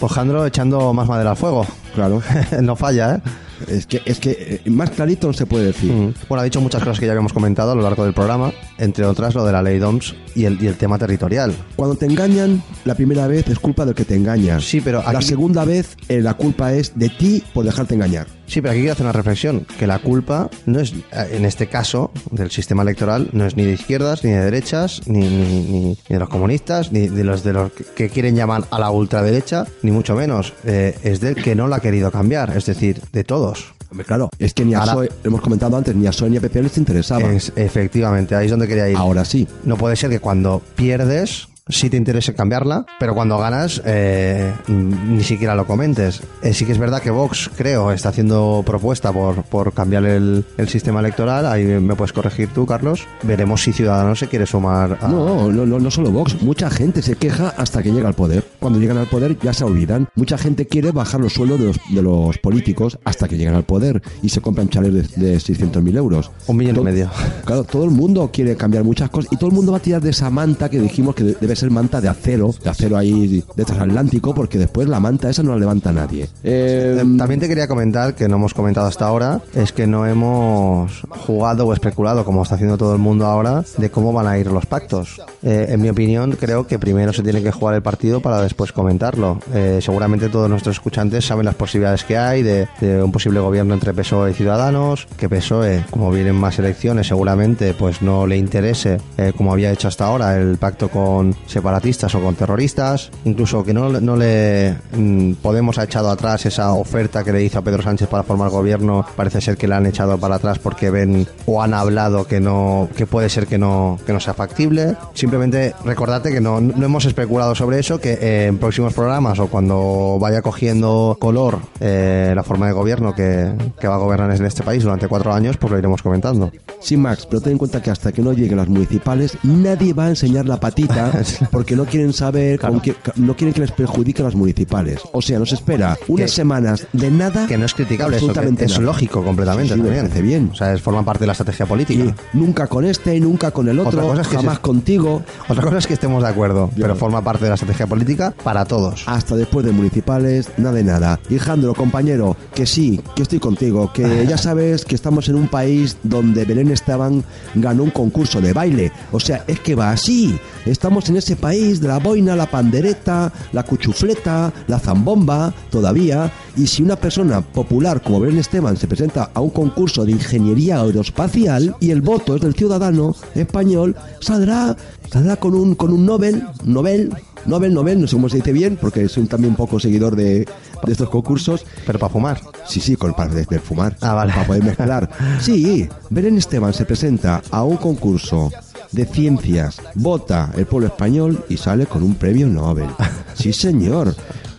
Pues Jandro echando más madera al fuego. Claro. no falla, ¿eh? Es que, es que eh, más clarito no se puede decir. Mm. Bueno, ha dicho muchas cosas que ya habíamos comentado a lo largo del programa, entre otras lo de la ley DOMS y el, y el tema territorial. Cuando te engañan, la primera vez es culpa del que te engaña. Sí, pero La aquí- segunda vez, eh, la culpa es de ti por dejarte engañar. Sí, pero aquí quiero hacer una reflexión, que la culpa no es, eh, en este caso, del sistema electoral, no es ni de izquierdas, ni de derechas, ni, ni, ni- ni de los comunistas, ni de los de los que- quieren llamar a la ultraderecha, ni mucho menos. Eh, es del que no la ha querido cambiar, es decir, de todos. Hombre, claro, es que ni a Ahora- PSOE, hemos comentado antes, ni a PSOE ni a PP les interesaba. Es- efectivamente, ahí es donde quería ir. Ahora sí. No puede ser que cuando pierdes sí te interese cambiarla, pero cuando ganas eh, ni siquiera lo comentes. Eh, sí que es verdad que Vox, creo, está haciendo propuesta por, por cambiar el, el sistema electoral. Ahí me puedes corregir tú, Carlos. Veremos si Ciudadanos se quiere sumar a... No, no, no, no solo Vox. Mucha gente se queja hasta que llega al poder. Cuando llegan al poder ya se olvidan. Mucha gente quiere bajar los sueldos de los, de los políticos hasta que llegan al poder y se compran chalets de, de 600.000 euros. Un millón y medio. Claro, todo el mundo quiere cambiar muchas cosas y todo el mundo va a tirar de esa manta que dijimos que de- ser manta de acero, de acero ahí de transatlántico, porque después la manta esa no la levanta nadie. Eh, Eh, También te quería comentar, que no hemos comentado hasta ahora, es que no hemos jugado o especulado, como está haciendo todo el mundo ahora, de cómo van a ir los pactos. Eh, en mi opinión, creo que primero se tiene que jugar el partido para después comentarlo. Eh, seguramente todos nuestros escuchantes saben las posibilidades que hay de, de un posible gobierno entre PSOE y Ciudadanos, que PSOE, como vienen más elecciones, seguramente pues no le interese, eh, como había hecho hasta ahora, el pacto con separatistas o con terroristas, incluso que no, no le mm, Podemos ha echado atrás esa oferta que le hizo a Pedro Sánchez para formar gobierno, parece ser que la han echado para atrás porque ven o han hablado que no que puede ser que no que no sea factible. Simplemente recordarte que no, no hemos especulado sobre eso, que eh, en próximos programas o cuando vaya cogiendo color eh, la forma de gobierno que, que va a gobernar en este país durante cuatro años, pues lo iremos comentando. Sí, Max, pero ten en cuenta que hasta que no lleguen las municipales, nadie va a enseñar la patita porque no quieren saber, qué- no quieren que les perjudique las municipales. O sea, nos espera unas Que- semanas de nada. Que no es criticable, eso, que es lógico completamente Sí, sí, me parece bien. O sea, es, forma parte de la estrategia política. Sí, nunca con este, nunca con el otro, cosa es que jamás contigo. Otra cosa es que estemos de acuerdo, pero forma parte de la estrategia política para todos. Hasta después de municipales, nada de nada. Y Alejandro, compañero, que sí, que estoy contigo, que ya sabes que estamos en un país donde Belén Esteban ganó un concurso de baile. O sea, es que va así. Estamos en ese país de la boina, la pandereta, la cuchufleta, la zambomba, todavía. Y si una persona popular como Belén Esteban se presenta a un concurso de ingeniería aeroespacial y el voto es del ciudadano español, saldrá, saldrá con un, con un Nobel, Nobel, Nobel, Nobel, no sé cómo se dice bien, porque soy también un poco seguidor de, de estos concursos. Pero para fumar. Sí, sí, con, para de- de fumar. Ah, vale. Para poder mezclar. Sí, Belén Esteban se presenta a un concurso de ciencias, vota el pueblo español y sale con un premio Nobel. Sí, señor.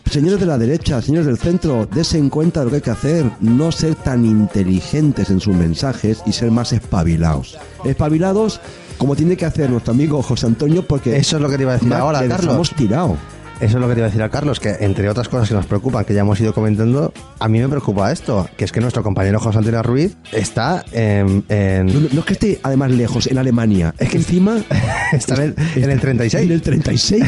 Señores de la derecha, señores del centro, dense en cuenta de lo que hay que hacer, no ser tan inteligentes en sus mensajes y ser más espabilados. Espabilados como tiene que hacer nuestro amigo José Antonio porque Eso es lo que te iba a decir ahora, Carlos. dejamos tirado. Eso es lo que te iba a decir a Carlos, que entre otras cosas que nos preocupan, que ya hemos ido comentando, a mí me preocupa esto, que es que nuestro compañero José Antonio Ruiz está en... en- No, no- no es que esté además lejos, en Alemania, es que encima está en el, en el 36. en el 36.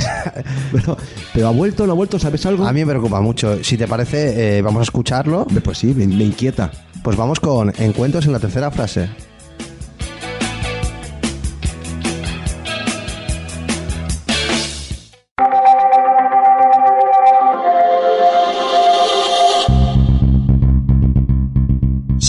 pero, pero ha vuelto, no ha vuelto, ¿sabes algo? A mí me preocupa mucho. Si te parece, eh, vamos a escucharlo. Pues sí, me, me inquieta. Pues vamos con encuentros en la tercera frase.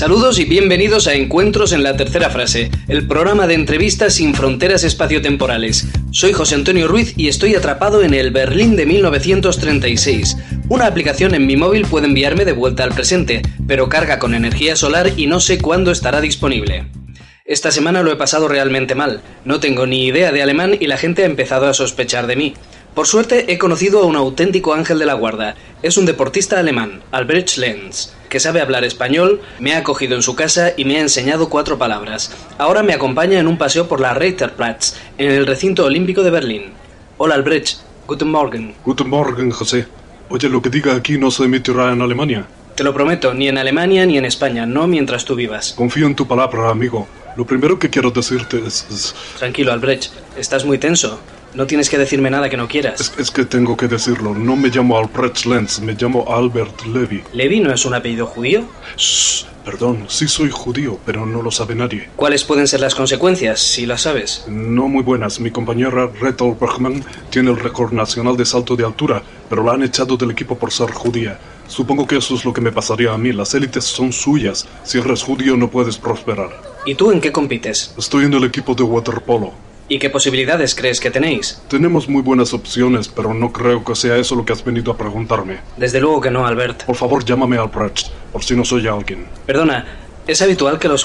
Saludos y bienvenidos a Encuentros en la Tercera Frase, el programa de entrevistas sin fronteras espaciotemporales. Soy José Antonio Ruiz y estoy atrapado en el Berlín de 1936. Una aplicación en mi móvil puede enviarme de vuelta al presente, pero carga con energía solar y no sé cuándo estará disponible. Esta semana lo he pasado realmente mal. No tengo ni idea de alemán y la gente ha empezado a sospechar de mí. Por suerte he conocido a un auténtico ángel de la guarda. Es un deportista alemán, Albrecht Lenz, que sabe hablar español, me ha acogido en su casa y me ha enseñado cuatro palabras. Ahora me acompaña en un paseo por la Reiterplatz, en el recinto olímpico de Berlín. Hola Albrecht, guten Morgen. Guten Morgen, José. Oye, lo que diga aquí no se emitirá en Alemania. Te lo prometo, ni en Alemania ni en España, no mientras tú vivas. Confío en tu palabra, amigo. Lo primero que quiero decirte es... es- Tranquilo, Albrecht, estás muy tenso. No tienes que decirme nada que no quieras. es, es que tengo que decirlo. No me llamo Albrecht Lenz, me llamo Albert Levy. ¿Levi no es un apellido judío? Shh, perdón, sí soy judío, pero no lo sabe nadie. ¿Cuáles pueden ser las consecuencias, si las sabes? No muy buenas. Mi compañera Gretel Bergman tiene el récord nacional de salto de altura, pero la han echado del equipo por ser judía. Supongo que eso es lo que me pasaría a mí. Las élites son suyas. Si eres judío no puedes prosperar. ¿Y tú en qué compites? Estoy en el equipo de waterpolo. ¿Y qué posibilidades crees que tenéis? Tenemos muy buenas opciones, pero no creo que sea eso lo que has venido a preguntarme. Desde luego que no, Albert. Por favor, llámame Albrecht, por si no soy alguien. Perdona, ¿es habitual que, los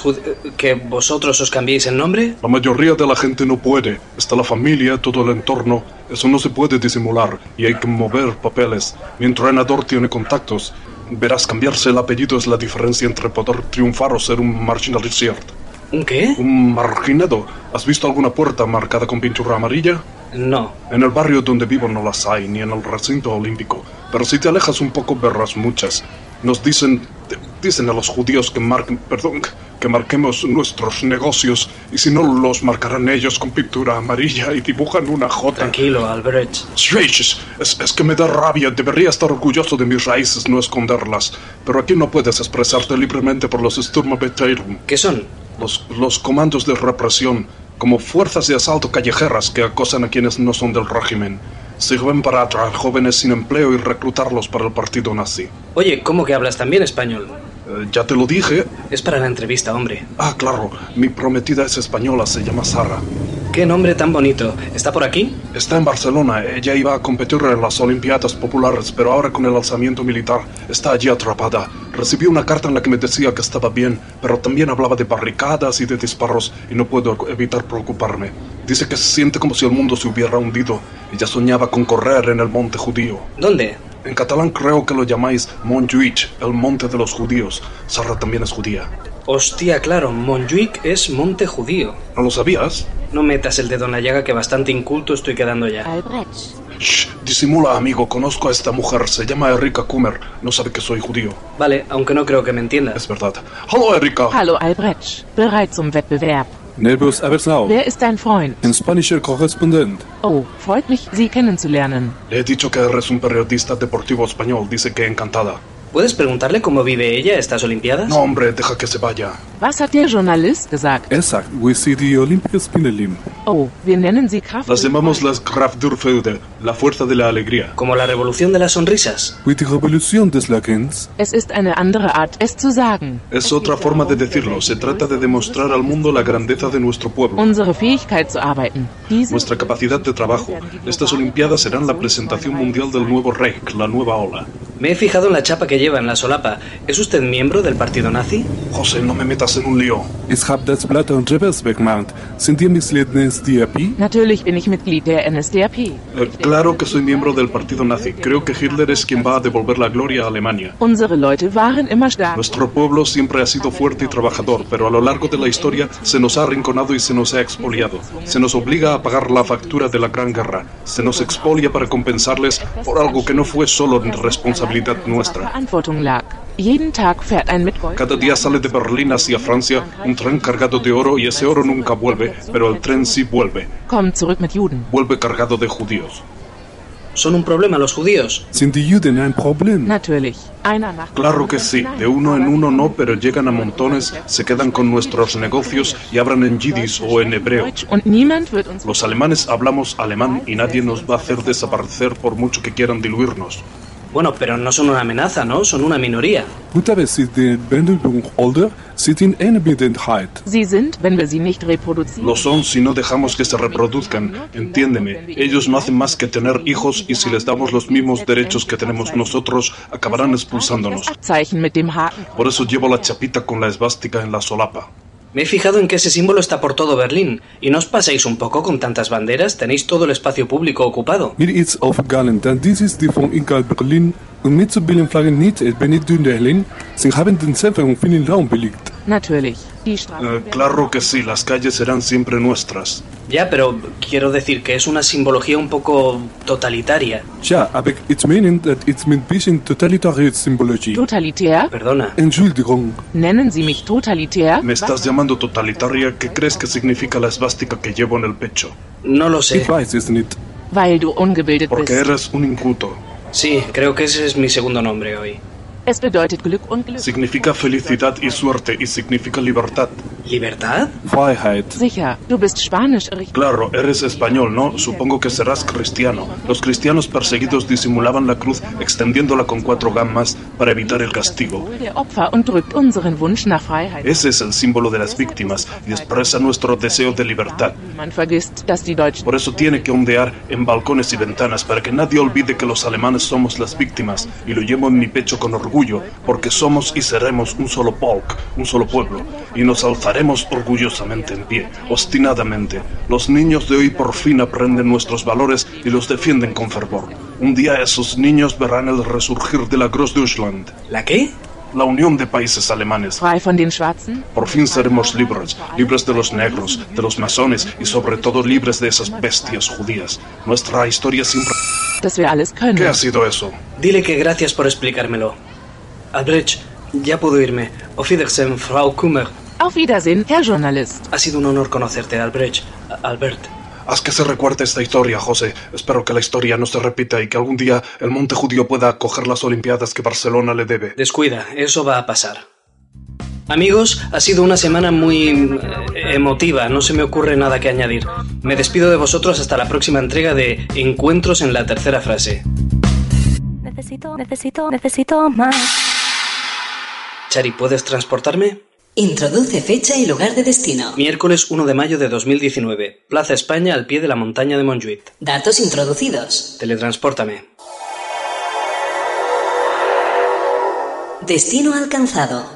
que vosotros os cambiéis el nombre? La mayoría de la gente no puede. Está la familia, todo el entorno. Eso no se puede disimular y hay que mover papeles. Mi entrenador tiene contactos. Verás, cambiarse el apellido es la diferencia entre poder triunfar o ser un marginalisert. ¿Un qué? Un marginado. ¿Has visto alguna puerta marcada con pintura amarilla? No. En el barrio donde vivo no las hay, ni en el recinto olímpico. Pero si te alejas un poco verás muchas. Nos dicen, dicen a los judíos que marquen, perdón, que marquemos nuestros negocios y si no los marcarán ellos con pintura amarilla y dibujan una J. Tranquilo, Albrecht. Es, es que me da rabia, debería estar orgulloso de mis raíces, no esconderlas. Pero aquí no puedes expresarte libremente por los Sturmabteilung. ¿Qué son? Los, los comandos de represión, como fuerzas de asalto callejeras que acosan a quienes no son del régimen. Sirven para atraer jóvenes sin empleo y reclutarlos para el partido nazi. Oye, ¿cómo que hablas también español? Eh, ya te lo dije. Es para la entrevista, hombre. Ah, claro, mi prometida es española, se llama Sara. Qué nombre tan bonito. ¿Está por aquí? Está en Barcelona, ella iba a competir en las Olimpiadas Populares, pero ahora con el alzamiento militar está allí atrapada. Recibí una carta en la que me decía que estaba bien, pero también hablaba de barricadas y de disparos y no puedo evitar preocuparme. Dice que se siente como si el mundo se hubiera hundido. Ella soñaba con correr en el monte judío. ¿Dónde? En catalán creo que lo llamáis Montjuïc, el monte de los judíos. Sara también es judía. Hostia, claro, Montjuic es monte judío. ¿No lo sabías? No metas el dedo en la llaga que bastante inculto estoy quedando ya. Shh, disimula, amigo. Conozco a esta mujer. Se llama Erika Kummer. No sabe que soy judío. Vale, aunque no creo que me entienda. Es verdad. Hallo, Erika. Hallo Albrecht, bereit zum Wettbewerb. Nervus Aversau, Wer ist dein Freund? ein spanischer Korrespondent. Oh, freut mich, Sie kennenzulernen. Le he dicho que eres un periodista deportivo español. Dice que encantada. ¿Puedes preguntarle cómo vive ella estas Olimpiadas? No, hombre, deja que se vaya. Was hat der Journalist gesagt? Er sagt, we see the Olympus Pinelim. Oh, wir nennen sie Kraft. Las llamamos las Kraftdurfelde, la fuerza de la alegría. ¿Como la revolución de las sonrisas? With the Revolution des Lagens, Es ist eine andere Art, es zu sagen. Es otra forma de decirlo. Se trata de demostrar al mundo la grandeza de nuestro pueblo. Unsere Fähigkeit zu arbeiten. Diese Nuestra capacidad de trabajo. Estas Olimpiadas serán la presentación mundial del nuevo Reich, la nueva ola. Me he fijado en la chapa que lleva en la solapa. ¿Es usted miembro del partido nazi? José, no me metas en un lío. ich hab das Blatt und Reversberg gemacht. Sind ihr Mitglied des DRP? Natürlich bin ich Mitglied der NSDAP. Eh, claro que soy miembro del partido nazi. Creo que Hitler es quien va a devolver la gloria a Alemania. Unsere Leute waren immer stark. Nuestro pueblo siempre ha sido fuerte y trabajador, pero a lo largo de la historia se nos ha arrinconado y se nos ha expoliado. Se nos obliga a pagar la factura de la Gran Guerra. Se nos expolia para compensarles por algo que no fue solo responsabilidad nuestra. Verantwortung lag. Cada día sale de Berlín hacia Francia un tren cargado de oro y ese oro nunca vuelve, pero el tren sí vuelve. Kommt zurück mit Juden. Vuelve cargado de judíos. ¿Son un problema los judíos? Sind die Juden ein Problem? Natürlich. Einer nach Claro que sí, de uno en uno no, pero llegan a montones, se quedan con nuestros negocios y hablan en yiddish o en hebreo. Los alemanes hablamos alemán y nadie nos va a hacer desaparecer por mucho que quieran diluirnos. Bueno, pero no son una amenaza, ¿no? Son una minoría. Gut, aber sie den Bändelung oder sind in einer Minderheit. Sie sind, wenn wir sie nicht reproduzieren. Lo son si no dejamos que se reproduzcan. Entiéndeme, ellos no hacen más que tener hijos y si les damos los mismos derechos que tenemos nosotros, acabarán expulsándonos. Zeichen mit dem Haken. Por eso llevo la chapita con la esvástica en la solapa. Me he fijado en que ese símbolo está por todo Berlín. ¿Y no os pasáis un poco con tantas banderas? Tenéis todo el espacio público ocupado. Mir ist aufgegangen, dass dieses die von Ingal Berlin und mit zu bilden Flaggen nicht es Benit Dünderlin, sie haben den und vielen Raum belegt. Natürlich. Die Straßen. Eh, claro que sí, las calles serán siempre nuestras. Ya, pero quiero decir que es una simbología un poco totalitaria. Tja, aber ich meine, das ist mit bisschen totalitarische Symbologie. Totalitär? Perdona. Entschuldigung. Nennen Sie mich totalitär? ¿Me estás llamando totalitaria? ¿Qué crees que significa la esvástica que llevo en el pecho? No lo sé. Ich weiß es nicht. Weil du ungebildet Porque bist. eres un inculto. Sí, creo que ese es mi segundo nombre hoy. Es bedeutet Glück und Glück. Significa felicidad y suerte y significa libertad. ¿Libertad? Freiheit. Sicher, du bist Spanisch, richtig? Claro, eres español, ¿no? Supongo que serás cristiano. Los cristianos perseguidos disimulaban la cruz extendiéndola con cuatro gamas para evitar el castigo. Der Opfer und drückt unseren Wunsch nach Freiheit. Ese es el símbolo de las víctimas y expresa nuestro deseo de libertad. Man vergisst, dass die Deutschen Por eso tiene que ondear en balcones y ventanas para que nadie olvide que los alemanes somos las víctimas y lo llevo en mi pecho con orgullo porque somos y seremos un solo polk, un solo pueblo y nos alzaremos orgullosamente en pie, obstinadamente. Los niños de hoy por fin aprenden nuestros valores y los defienden con fervor. Un día esos niños verán el resurgir de la Großdeutschland, ¿La qué? la unión de países alemanes. frei von den Schwarzen? Por fin seremos libres, libres de los negros, de los masones y sobre todo libres de esas bestias judías. Nuestra historia siempre... ¿Qué ha sido eso? Dile que gracias por explicármelo. Albrecht, ya puedo irme. Auf Wiedersehen, Frau Kummer. Auf Wiedersehen, Herr Journalist. Ha sido un honor conocerte, Albrecht. Albert. Haz que se recuerde esta historia, José. Espero que la historia no se repita y que algún día el monte judío pueda acoger las Olimpiadas que Barcelona le debe. Descuida, eso va a pasar. Amigos, ha sido una semana muy eh, emotiva, no se me ocurre nada que añadir. Me despido de vosotros hasta la próxima entrega de Encuentros en la tercera frase. Necesito, necesito, necesito más. Chari, ¿puedes transportarme? Introduce fecha y lugar de destino. Miércoles 1 de mayo de 2019. Plaza España al pie de la montaña de Montjuïc. Datos introducidos. Teletranspórtame. Destino alcanzado.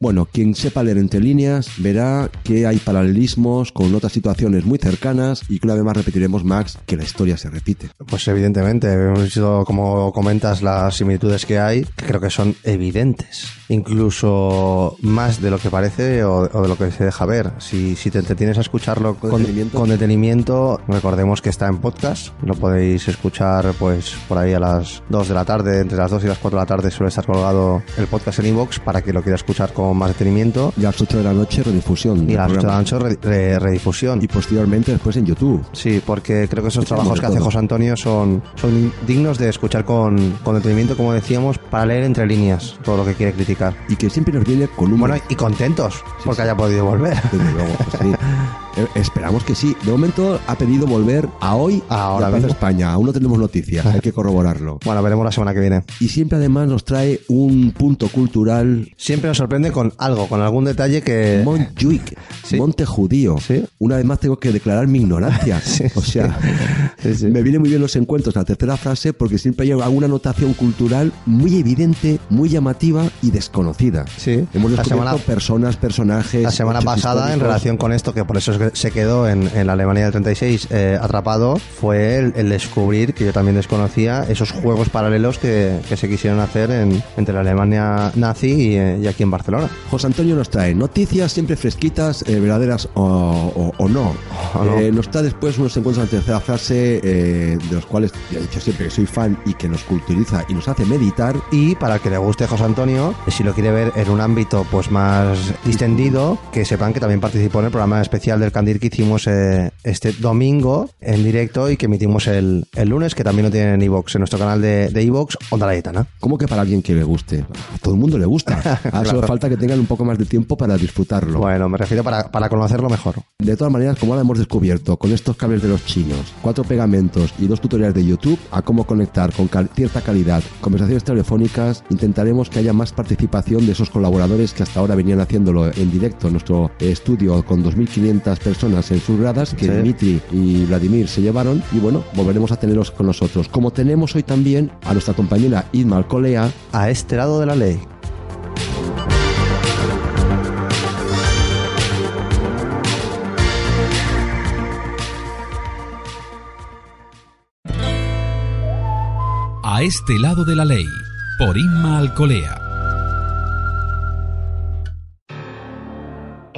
Bueno, quien sepa leer entre líneas verá que hay paralelismos con otras situaciones muy cercanas y que una vez más repetiremos, Max, que la historia se repite. Pues evidentemente, hemos visto, como comentas, las similitudes que hay, que creo que son evidentes. Incluso más de lo que parece o, o de lo que se deja ver. Si, si te entretienes a escucharlo con, detenimiento? con detenimiento, recordemos que está en podcast. Lo podéis escuchar pues por ahí a las 2 de la tarde, entre las 2 y las 4 de la tarde suele estar colgado el podcast en iVoox para que lo quiera escuchar con más detenimiento. Y a las 8 de la noche redifusión. Y a las 8 de la noche re- re- redifusión. Y posteriormente después en YouTube. Sí, porque creo que esos Sí, trabajos que hace. José Antonio son, son dignos de escuchar con, con detenimiento, como decíamos, para leer entre líneas todo lo que quiere criticar. Y que siempre nos viene con un... Bueno, y contentos, porque haya podido volver. Desde luego, pues sí. Eh, Esperamos que sí. De momento ha pedido volver a hoy Ahora a Plaza. España. Aún no tenemos noticias, hay que corroborarlo. Bueno, veremos la semana que viene. Y siempre además nos trae un punto cultural. Siempre nos sorprende con algo, con algún detalle que... Montjuic, Sí. monte judío. Sí. Una vez más tengo que declarar mi ignorancia. O sea, Sí, sí. me vienen muy bien los encuentros, la tercera frase, porque siempre hay alguna anotación cultural muy evidente, muy llamativa y desconocida. Sí. Hemos La descubierto semana- personas, personajes. La semana pasada, en relación con esto, que por eso es que se quedó en, en la Alemania del 36 eh, atrapado, fue el, el descubrir, que yo también desconocía, esos juegos paralelos que, que se quisieron hacer en- entre la Alemania nazi y, eh, y aquí en Barcelona. José Antonio nos trae noticias siempre fresquitas, eh, verdaderas o, o- o no. No. Eh, nos trae después unos encuentros en la tercera frase, eh, de los cuales he dicho siempre que soy fan y que nos culturiza y nos hace meditar. Y para que le guste José Antonio, si lo quiere ver en un ámbito pues más distendido, que sepan que también participó en el programa especial del Candir que hicimos eh, este domingo en directo y que emitimos el, el lunes, que también lo tienen en iVoox, en nuestro canal de de iVoox, Onda. ¿Cómo que para alguien que le guste? A todo el mundo le gusta. Ahora solo Claro. falta que tengan un poco más de tiempo para disfrutarlo. Bueno, me refiero para, para conocerlo mejor. De todas maneras, como ahora hemos descubierto con estos cables de los chinos, cuatro pegamentos y dos tutoriales de YouTube a cómo conectar con cal- cierta calidad conversaciones telefónicas, intentaremos que haya más participación de esos colaboradores que hasta ahora venían haciéndolo en directo en nuestro estudio con 2.500 personas en sus gradas que Sí. Dimitri y Vladimir se llevaron y bueno, volveremos a tenerlos con nosotros. Como tenemos hoy también a nuestra compañera Idma Alcolea a este lado de la ley. A este lado de la ley, por Inma Alcolea.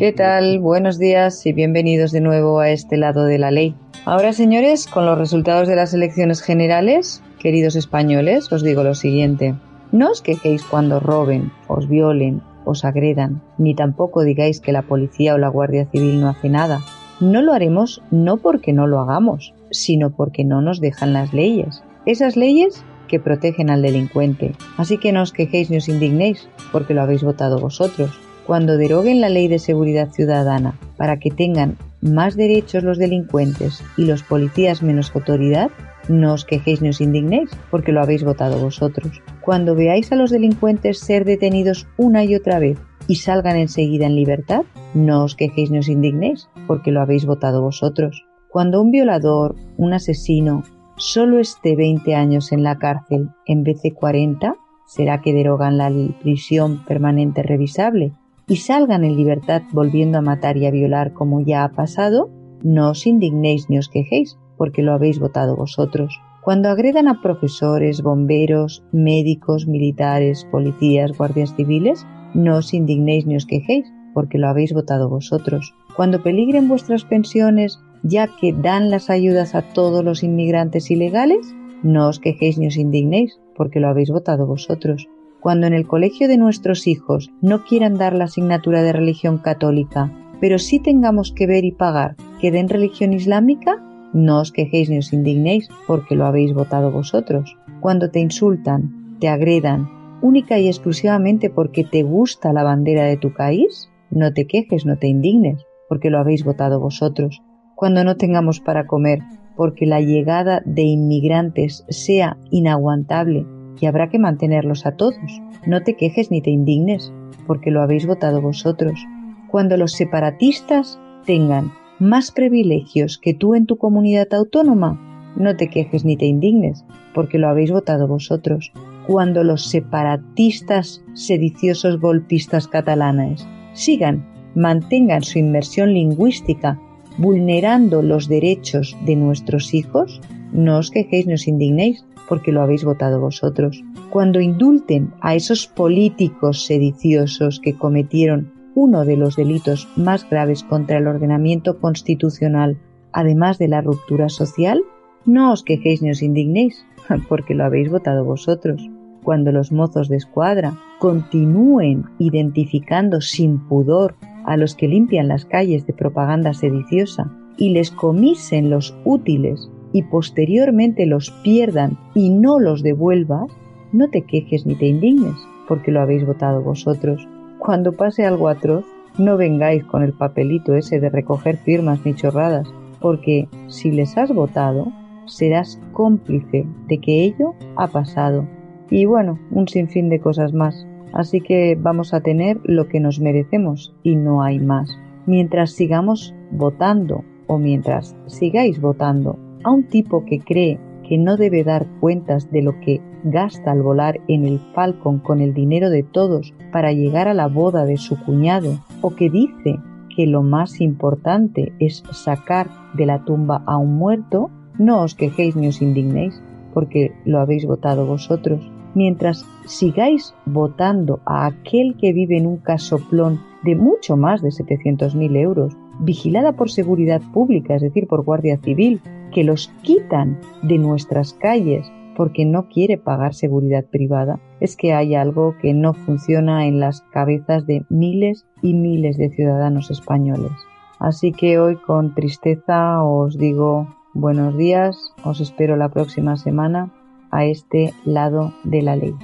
¿Qué tal? Buenos días y bienvenidos de nuevo a este lado de la ley. Ahora, señores, con los resultados de las elecciones generales, queridos españoles, os digo lo siguiente. No os quejéis cuando roben, os violen, os agredan, ni tampoco digáis que la policía o la Guardia Civil no hace nada. No lo haremos no porque no lo hagamos, sino porque no nos dejan las leyes. Esas leyes que protegen al delincuente. Así que no os quejéis ni os indignéis, porque lo habéis votado vosotros. Cuando deroguen la ley de seguridad ciudadana para que tengan más derechos los delincuentes y los policías menos autoridad, no os quejéis ni os indignéis, porque lo habéis votado vosotros. Cuando veáis a los delincuentes ser detenidos una y otra vez y salgan enseguida en libertad, no os quejéis ni os indignéis, porque lo habéis votado vosotros. Cuando un violador, un asesino, solo esté 20 años en la cárcel en vez de 40, será que derogan la prisión permanente revisable y salgan en libertad volviendo a matar y a violar como ya ha pasado, no os indignéis ni os quejéis, porque lo habéis votado vosotros. Cuando agredan a profesores, bomberos, médicos, militares, policías, guardias civiles, no os indignéis ni os quejéis, porque lo habéis votado vosotros. Cuando peligren vuestras pensiones, ya que dan las ayudas a todos los inmigrantes ilegales, no os quejéis ni os indignéis, porque lo habéis votado vosotros. Cuando en el colegio de nuestros hijos no quieran dar la asignatura de religión católica, pero sí tengamos que ver y pagar que den religión islámica, no os quejéis ni os indignéis, porque lo habéis votado vosotros. Cuando te insultan, te agredan, única y exclusivamente porque te gusta la bandera de tu país, no te quejes, no te indignes, porque lo habéis votado vosotros. Cuando no tengamos para comer, porque la llegada de inmigrantes sea inaguantable y habrá que mantenerlos a todos, no te quejes ni te indignes, porque lo habéis votado vosotros. Cuando los separatistas tengan más privilegios que tú en tu comunidad autónoma, no te quejes ni te indignes, porque lo habéis votado vosotros. Cuando los separatistas sediciosos golpistas catalanes sigan, mantengan su inmersión lingüística, vulnerando los derechos de nuestros hijos, no os quejéis ni os indignéis, porque lo habéis votado vosotros. Cuando indulten a esos políticos sediciosos que cometieron uno de los delitos más graves contra el ordenamiento constitucional, además de la ruptura social, no os quejéis ni os indignéis, porque lo habéis votado vosotros. Cuando los mozos de escuadra continúen identificando sin pudor a los que limpian las calles de propaganda sediciosa y les comisen los útiles y posteriormente los pierdan y no los devuelvas, no te quejes ni te indignes, porque lo habéis votado vosotros. Cuando pase algo atroz, no vengáis con el papelito ese de recoger firmas ni chorradas, porque si les has votado, serás cómplice de que ello ha pasado. Y bueno, un sinfín de cosas más. Así que vamos a tener lo que nos merecemos y no hay más. Mientras sigamos votando o mientras sigáis votando a un tipo que cree que no debe dar cuentas de lo que gasta al volar en el Falcon con el dinero de todos para llegar a la boda de su cuñado, o que dice que lo más importante es sacar de la tumba a un muerto, no os quejéis ni os indignéis, porque lo habéis votado vosotros. Mientras sigáis votando a aquel que vive en un casoplón de mucho más de 700.000 euros, vigilada por seguridad pública, es decir, por Guardia Civil, que los quitan de nuestras calles porque no quiere pagar seguridad privada, es que hay algo que no funciona en las cabezas de miles y miles de ciudadanos españoles. Así que hoy con tristeza os digo buenos días, os espero la próxima semana a este lado de la ley.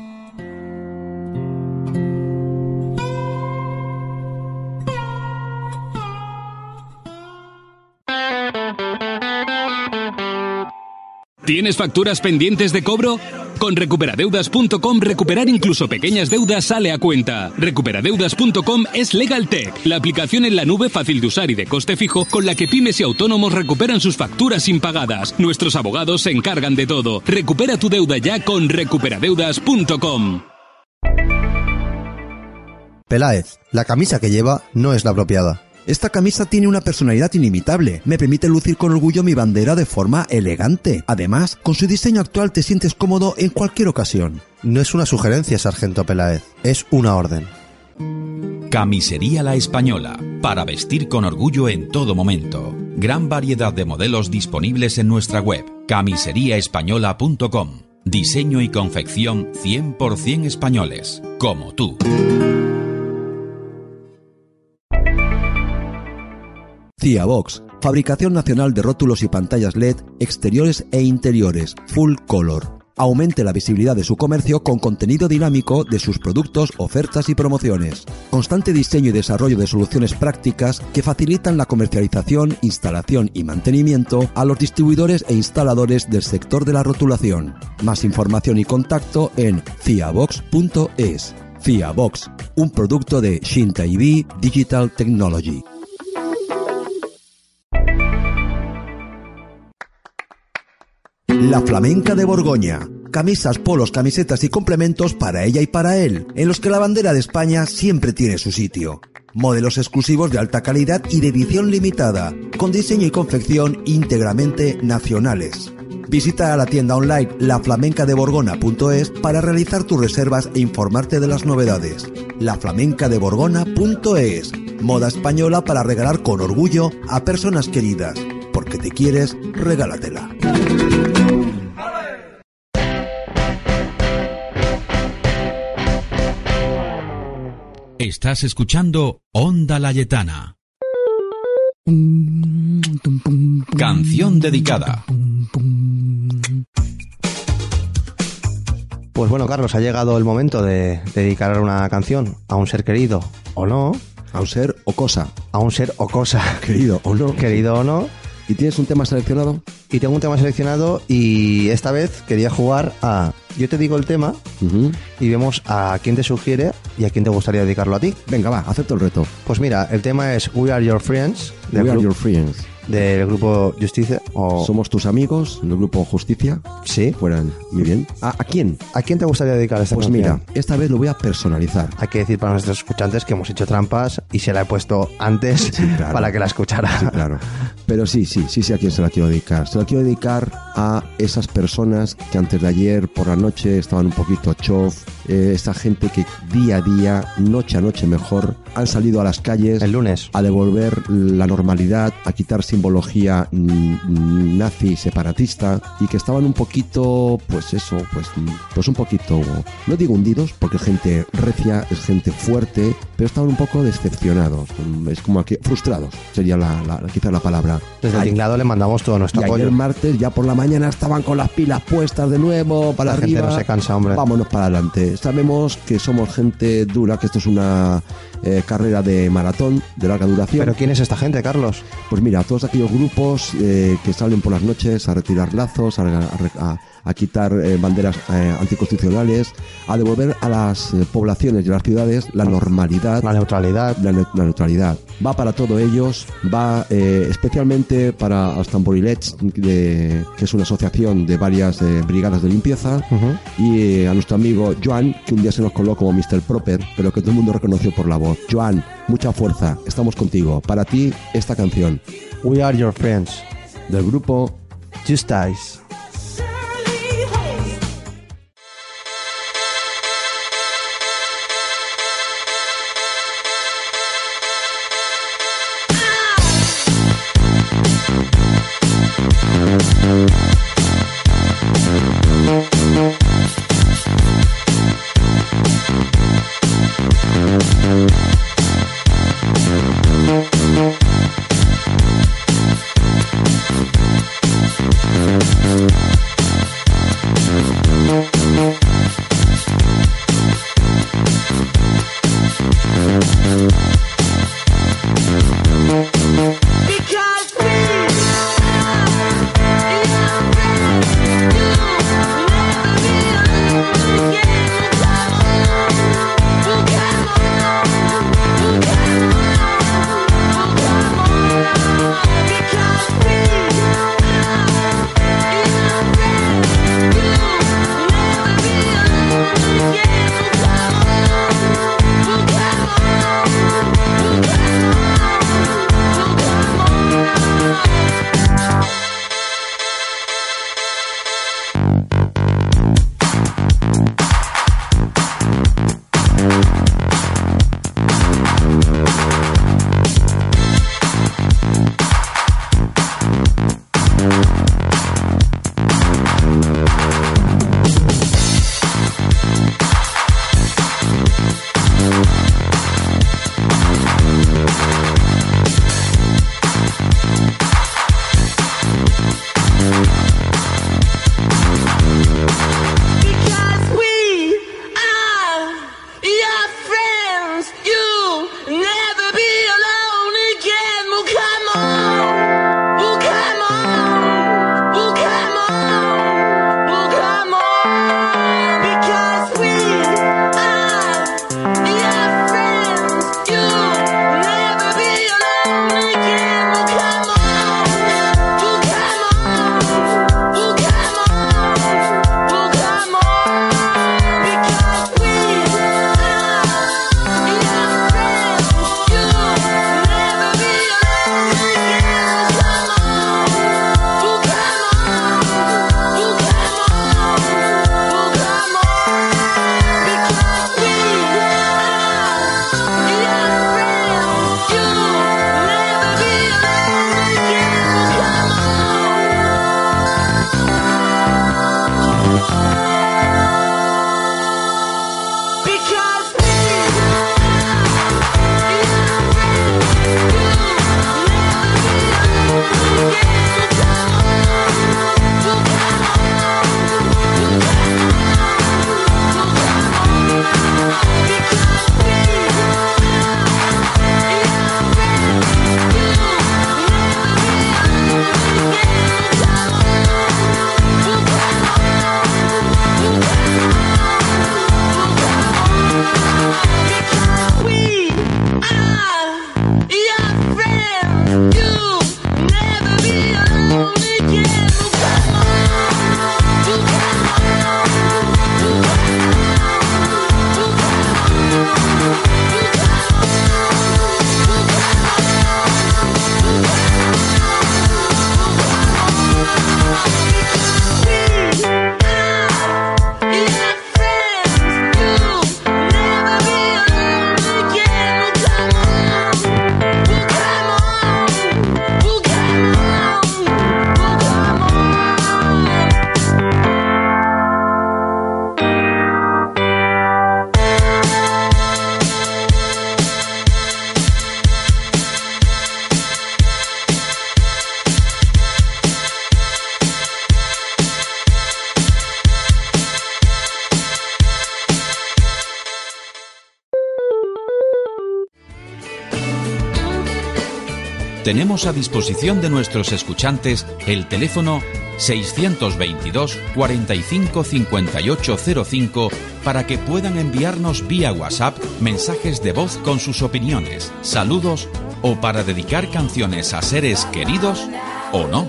¿Tienes facturas pendientes de cobro? Con recuperadeudas.com recuperar incluso pequeñas deudas sale a cuenta. Recuperadeudas.com es LegalTech, la aplicación en la nube fácil de usar y de coste fijo con la que pymes y autónomos recuperan sus facturas impagadas. Nuestros abogados se encargan de todo. Recupera tu deuda ya con recuperadeudas.com. Peláez, la camisa que lleva no es la apropiada. Esta camisa tiene una personalidad inimitable. Me permite lucir con orgullo mi bandera de forma elegante. Además, con su diseño actual te sientes cómodo en cualquier ocasión. No es una sugerencia, Sargento Peláez, es una orden. Camisería La Española, para vestir con orgullo en todo momento. Gran variedad de modelos disponibles en nuestra web, camiseriaespañola.com. Diseño y confección 100% españoles, como tú. Ciabox, fabricación nacional de rótulos y pantallas LED exteriores e interiores, full color. Aumente la visibilidad de su comercio con contenido dinámico de sus productos, ofertas y promociones. Constante diseño y desarrollo de soluciones prácticas que facilitan la comercialización, instalación y mantenimiento a los distribuidores e instaladores del sector de la rotulación. Más información y contacto en ciabox.es. Ciabox, un producto de Shintai Digital Technology. La Flamenca de Borgoña. Camisas, polos, camisetas y complementos para ella y para él, en los que la bandera de España siempre tiene su sitio. Modelos exclusivos de alta calidad y de edición limitada, con diseño y confección íntegramente nacionales. Visita la tienda online laflamencadeborgona.es para realizar tus reservas e informarte de las novedades. laflamencadeborgona.es Moda española para regalar con orgullo a personas queridas. Porque te quieres, regálatela. Estás escuchando Onda Layetana. Canción dedicada. Pues bueno, Carlos, ha llegado el momento de dedicar una canción a un ser querido o no. A un ser o cosa. A un ser o cosa. Querido o no. Querido o no. ¿Y tienes un tema seleccionado? Y tengo un tema seleccionado y esta vez quería jugar a... Yo te digo el tema y vemos a quién te sugiere y a quién te gustaría dedicarlo a ti. Venga, va, acepto el reto. Pues mira, el tema es We Are Your Friends. We Are Your Friends. Del grupo Justicia. O... Somos tus amigos del grupo Justicia. Sí. Fueran muy bien. ¿A, a quién? ¿A quién te gustaría dedicar esta Pues canción? mira, esta vez lo voy a personalizar. Hay que decir para nuestros escuchantes que hemos hecho trampas y se la he puesto antes claro. para que la escuchara. Sí, claro. Pero sí, sí, sí sé a quién se la quiero dedicar. Se la quiero dedicar a esas personas que antes de ayer por la noche estaban un poquito chof. eh, esa gente que día a día, noche a noche mejor, han salido a las calles. El lunes. A devolver la normalidad, a quitar simbología nazi separatista y que estaban un poquito, pues eso, pues, pues un poquito, no digo hundidos, porque gente recia, es gente fuerte, pero estaban un poco decepcionados. mm, Es como que frustrados, sería la, la- quizás la palabra. Desde el tinglado le mandamos todo nuestro y apoyo. ayer martes, ya por la mañana, estaban con las pilas puestas de nuevo, para La gente arriba. no se cansa, hombre. Vámonos para adelante. Sabemos que somos gente dura, que esto es una eh, carrera de maratón, de larga duración. ¿Pero quién es esta gente, Carlos? Pues mira, todos aquellos grupos eh, que salen por las noches a retirar lazos, a, a- a- a quitar eh, banderas eh, anticonstitucionales, a devolver a las eh, poblaciones y a las ciudades la normalidad, la neutralidad. La, ne- la neutralidad. Va para todos ellos, va eh, especialmente para Astamborilets, de, que es una asociación de varias eh, brigadas de limpieza, y eh, a nuestro amigo Joan, que un día se nos coló como Mr. Proper, pero que todo el mundo reconoció por la voz. Joan, mucha fuerza, estamos contigo. Para ti, esta canción. We are your friends. Del grupo Justice. Tenemos a disposición de nuestros escuchantes el teléfono 622 45 58 05 para que puedan enviarnos vía WhatsApp mensajes de voz con sus opiniones, saludos o para dedicar canciones a seres queridos o no.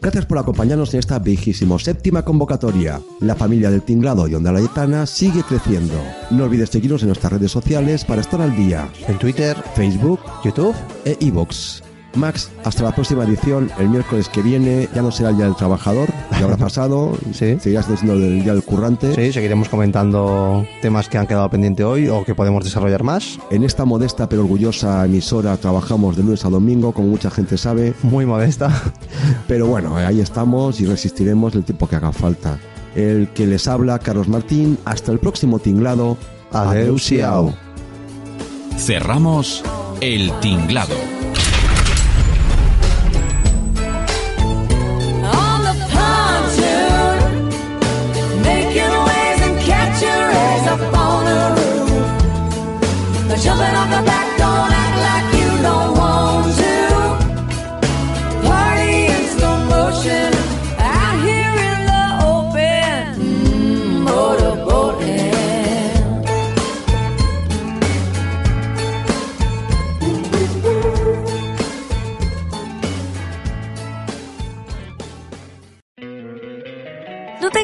Gracias por acompañarnos en esta vigésimo séptima convocatoria. La familia del Tinglado y Onda Layetana sigue creciendo. No olvides seguirnos en nuestras redes sociales para estar al día. En Twitter, Facebook, YouTube e iVoox. Max, hasta la próxima edición, el miércoles que viene, ya no será el Día del Trabajador, ya habrá pasado, sí. seguirás siendo el Día del Currante. Sí, seguiremos comentando temas que han quedado pendientes hoy o que podemos desarrollar más. En esta modesta pero orgullosa emisora trabajamos de lunes a domingo, como mucha gente sabe. Muy modesta. Pero bueno, ahí estamos y resistiremos el tiempo que haga falta. El que les habla, Carlos Martín, hasta el próximo tinglado. Adeusiao. Cerramos el tinglado.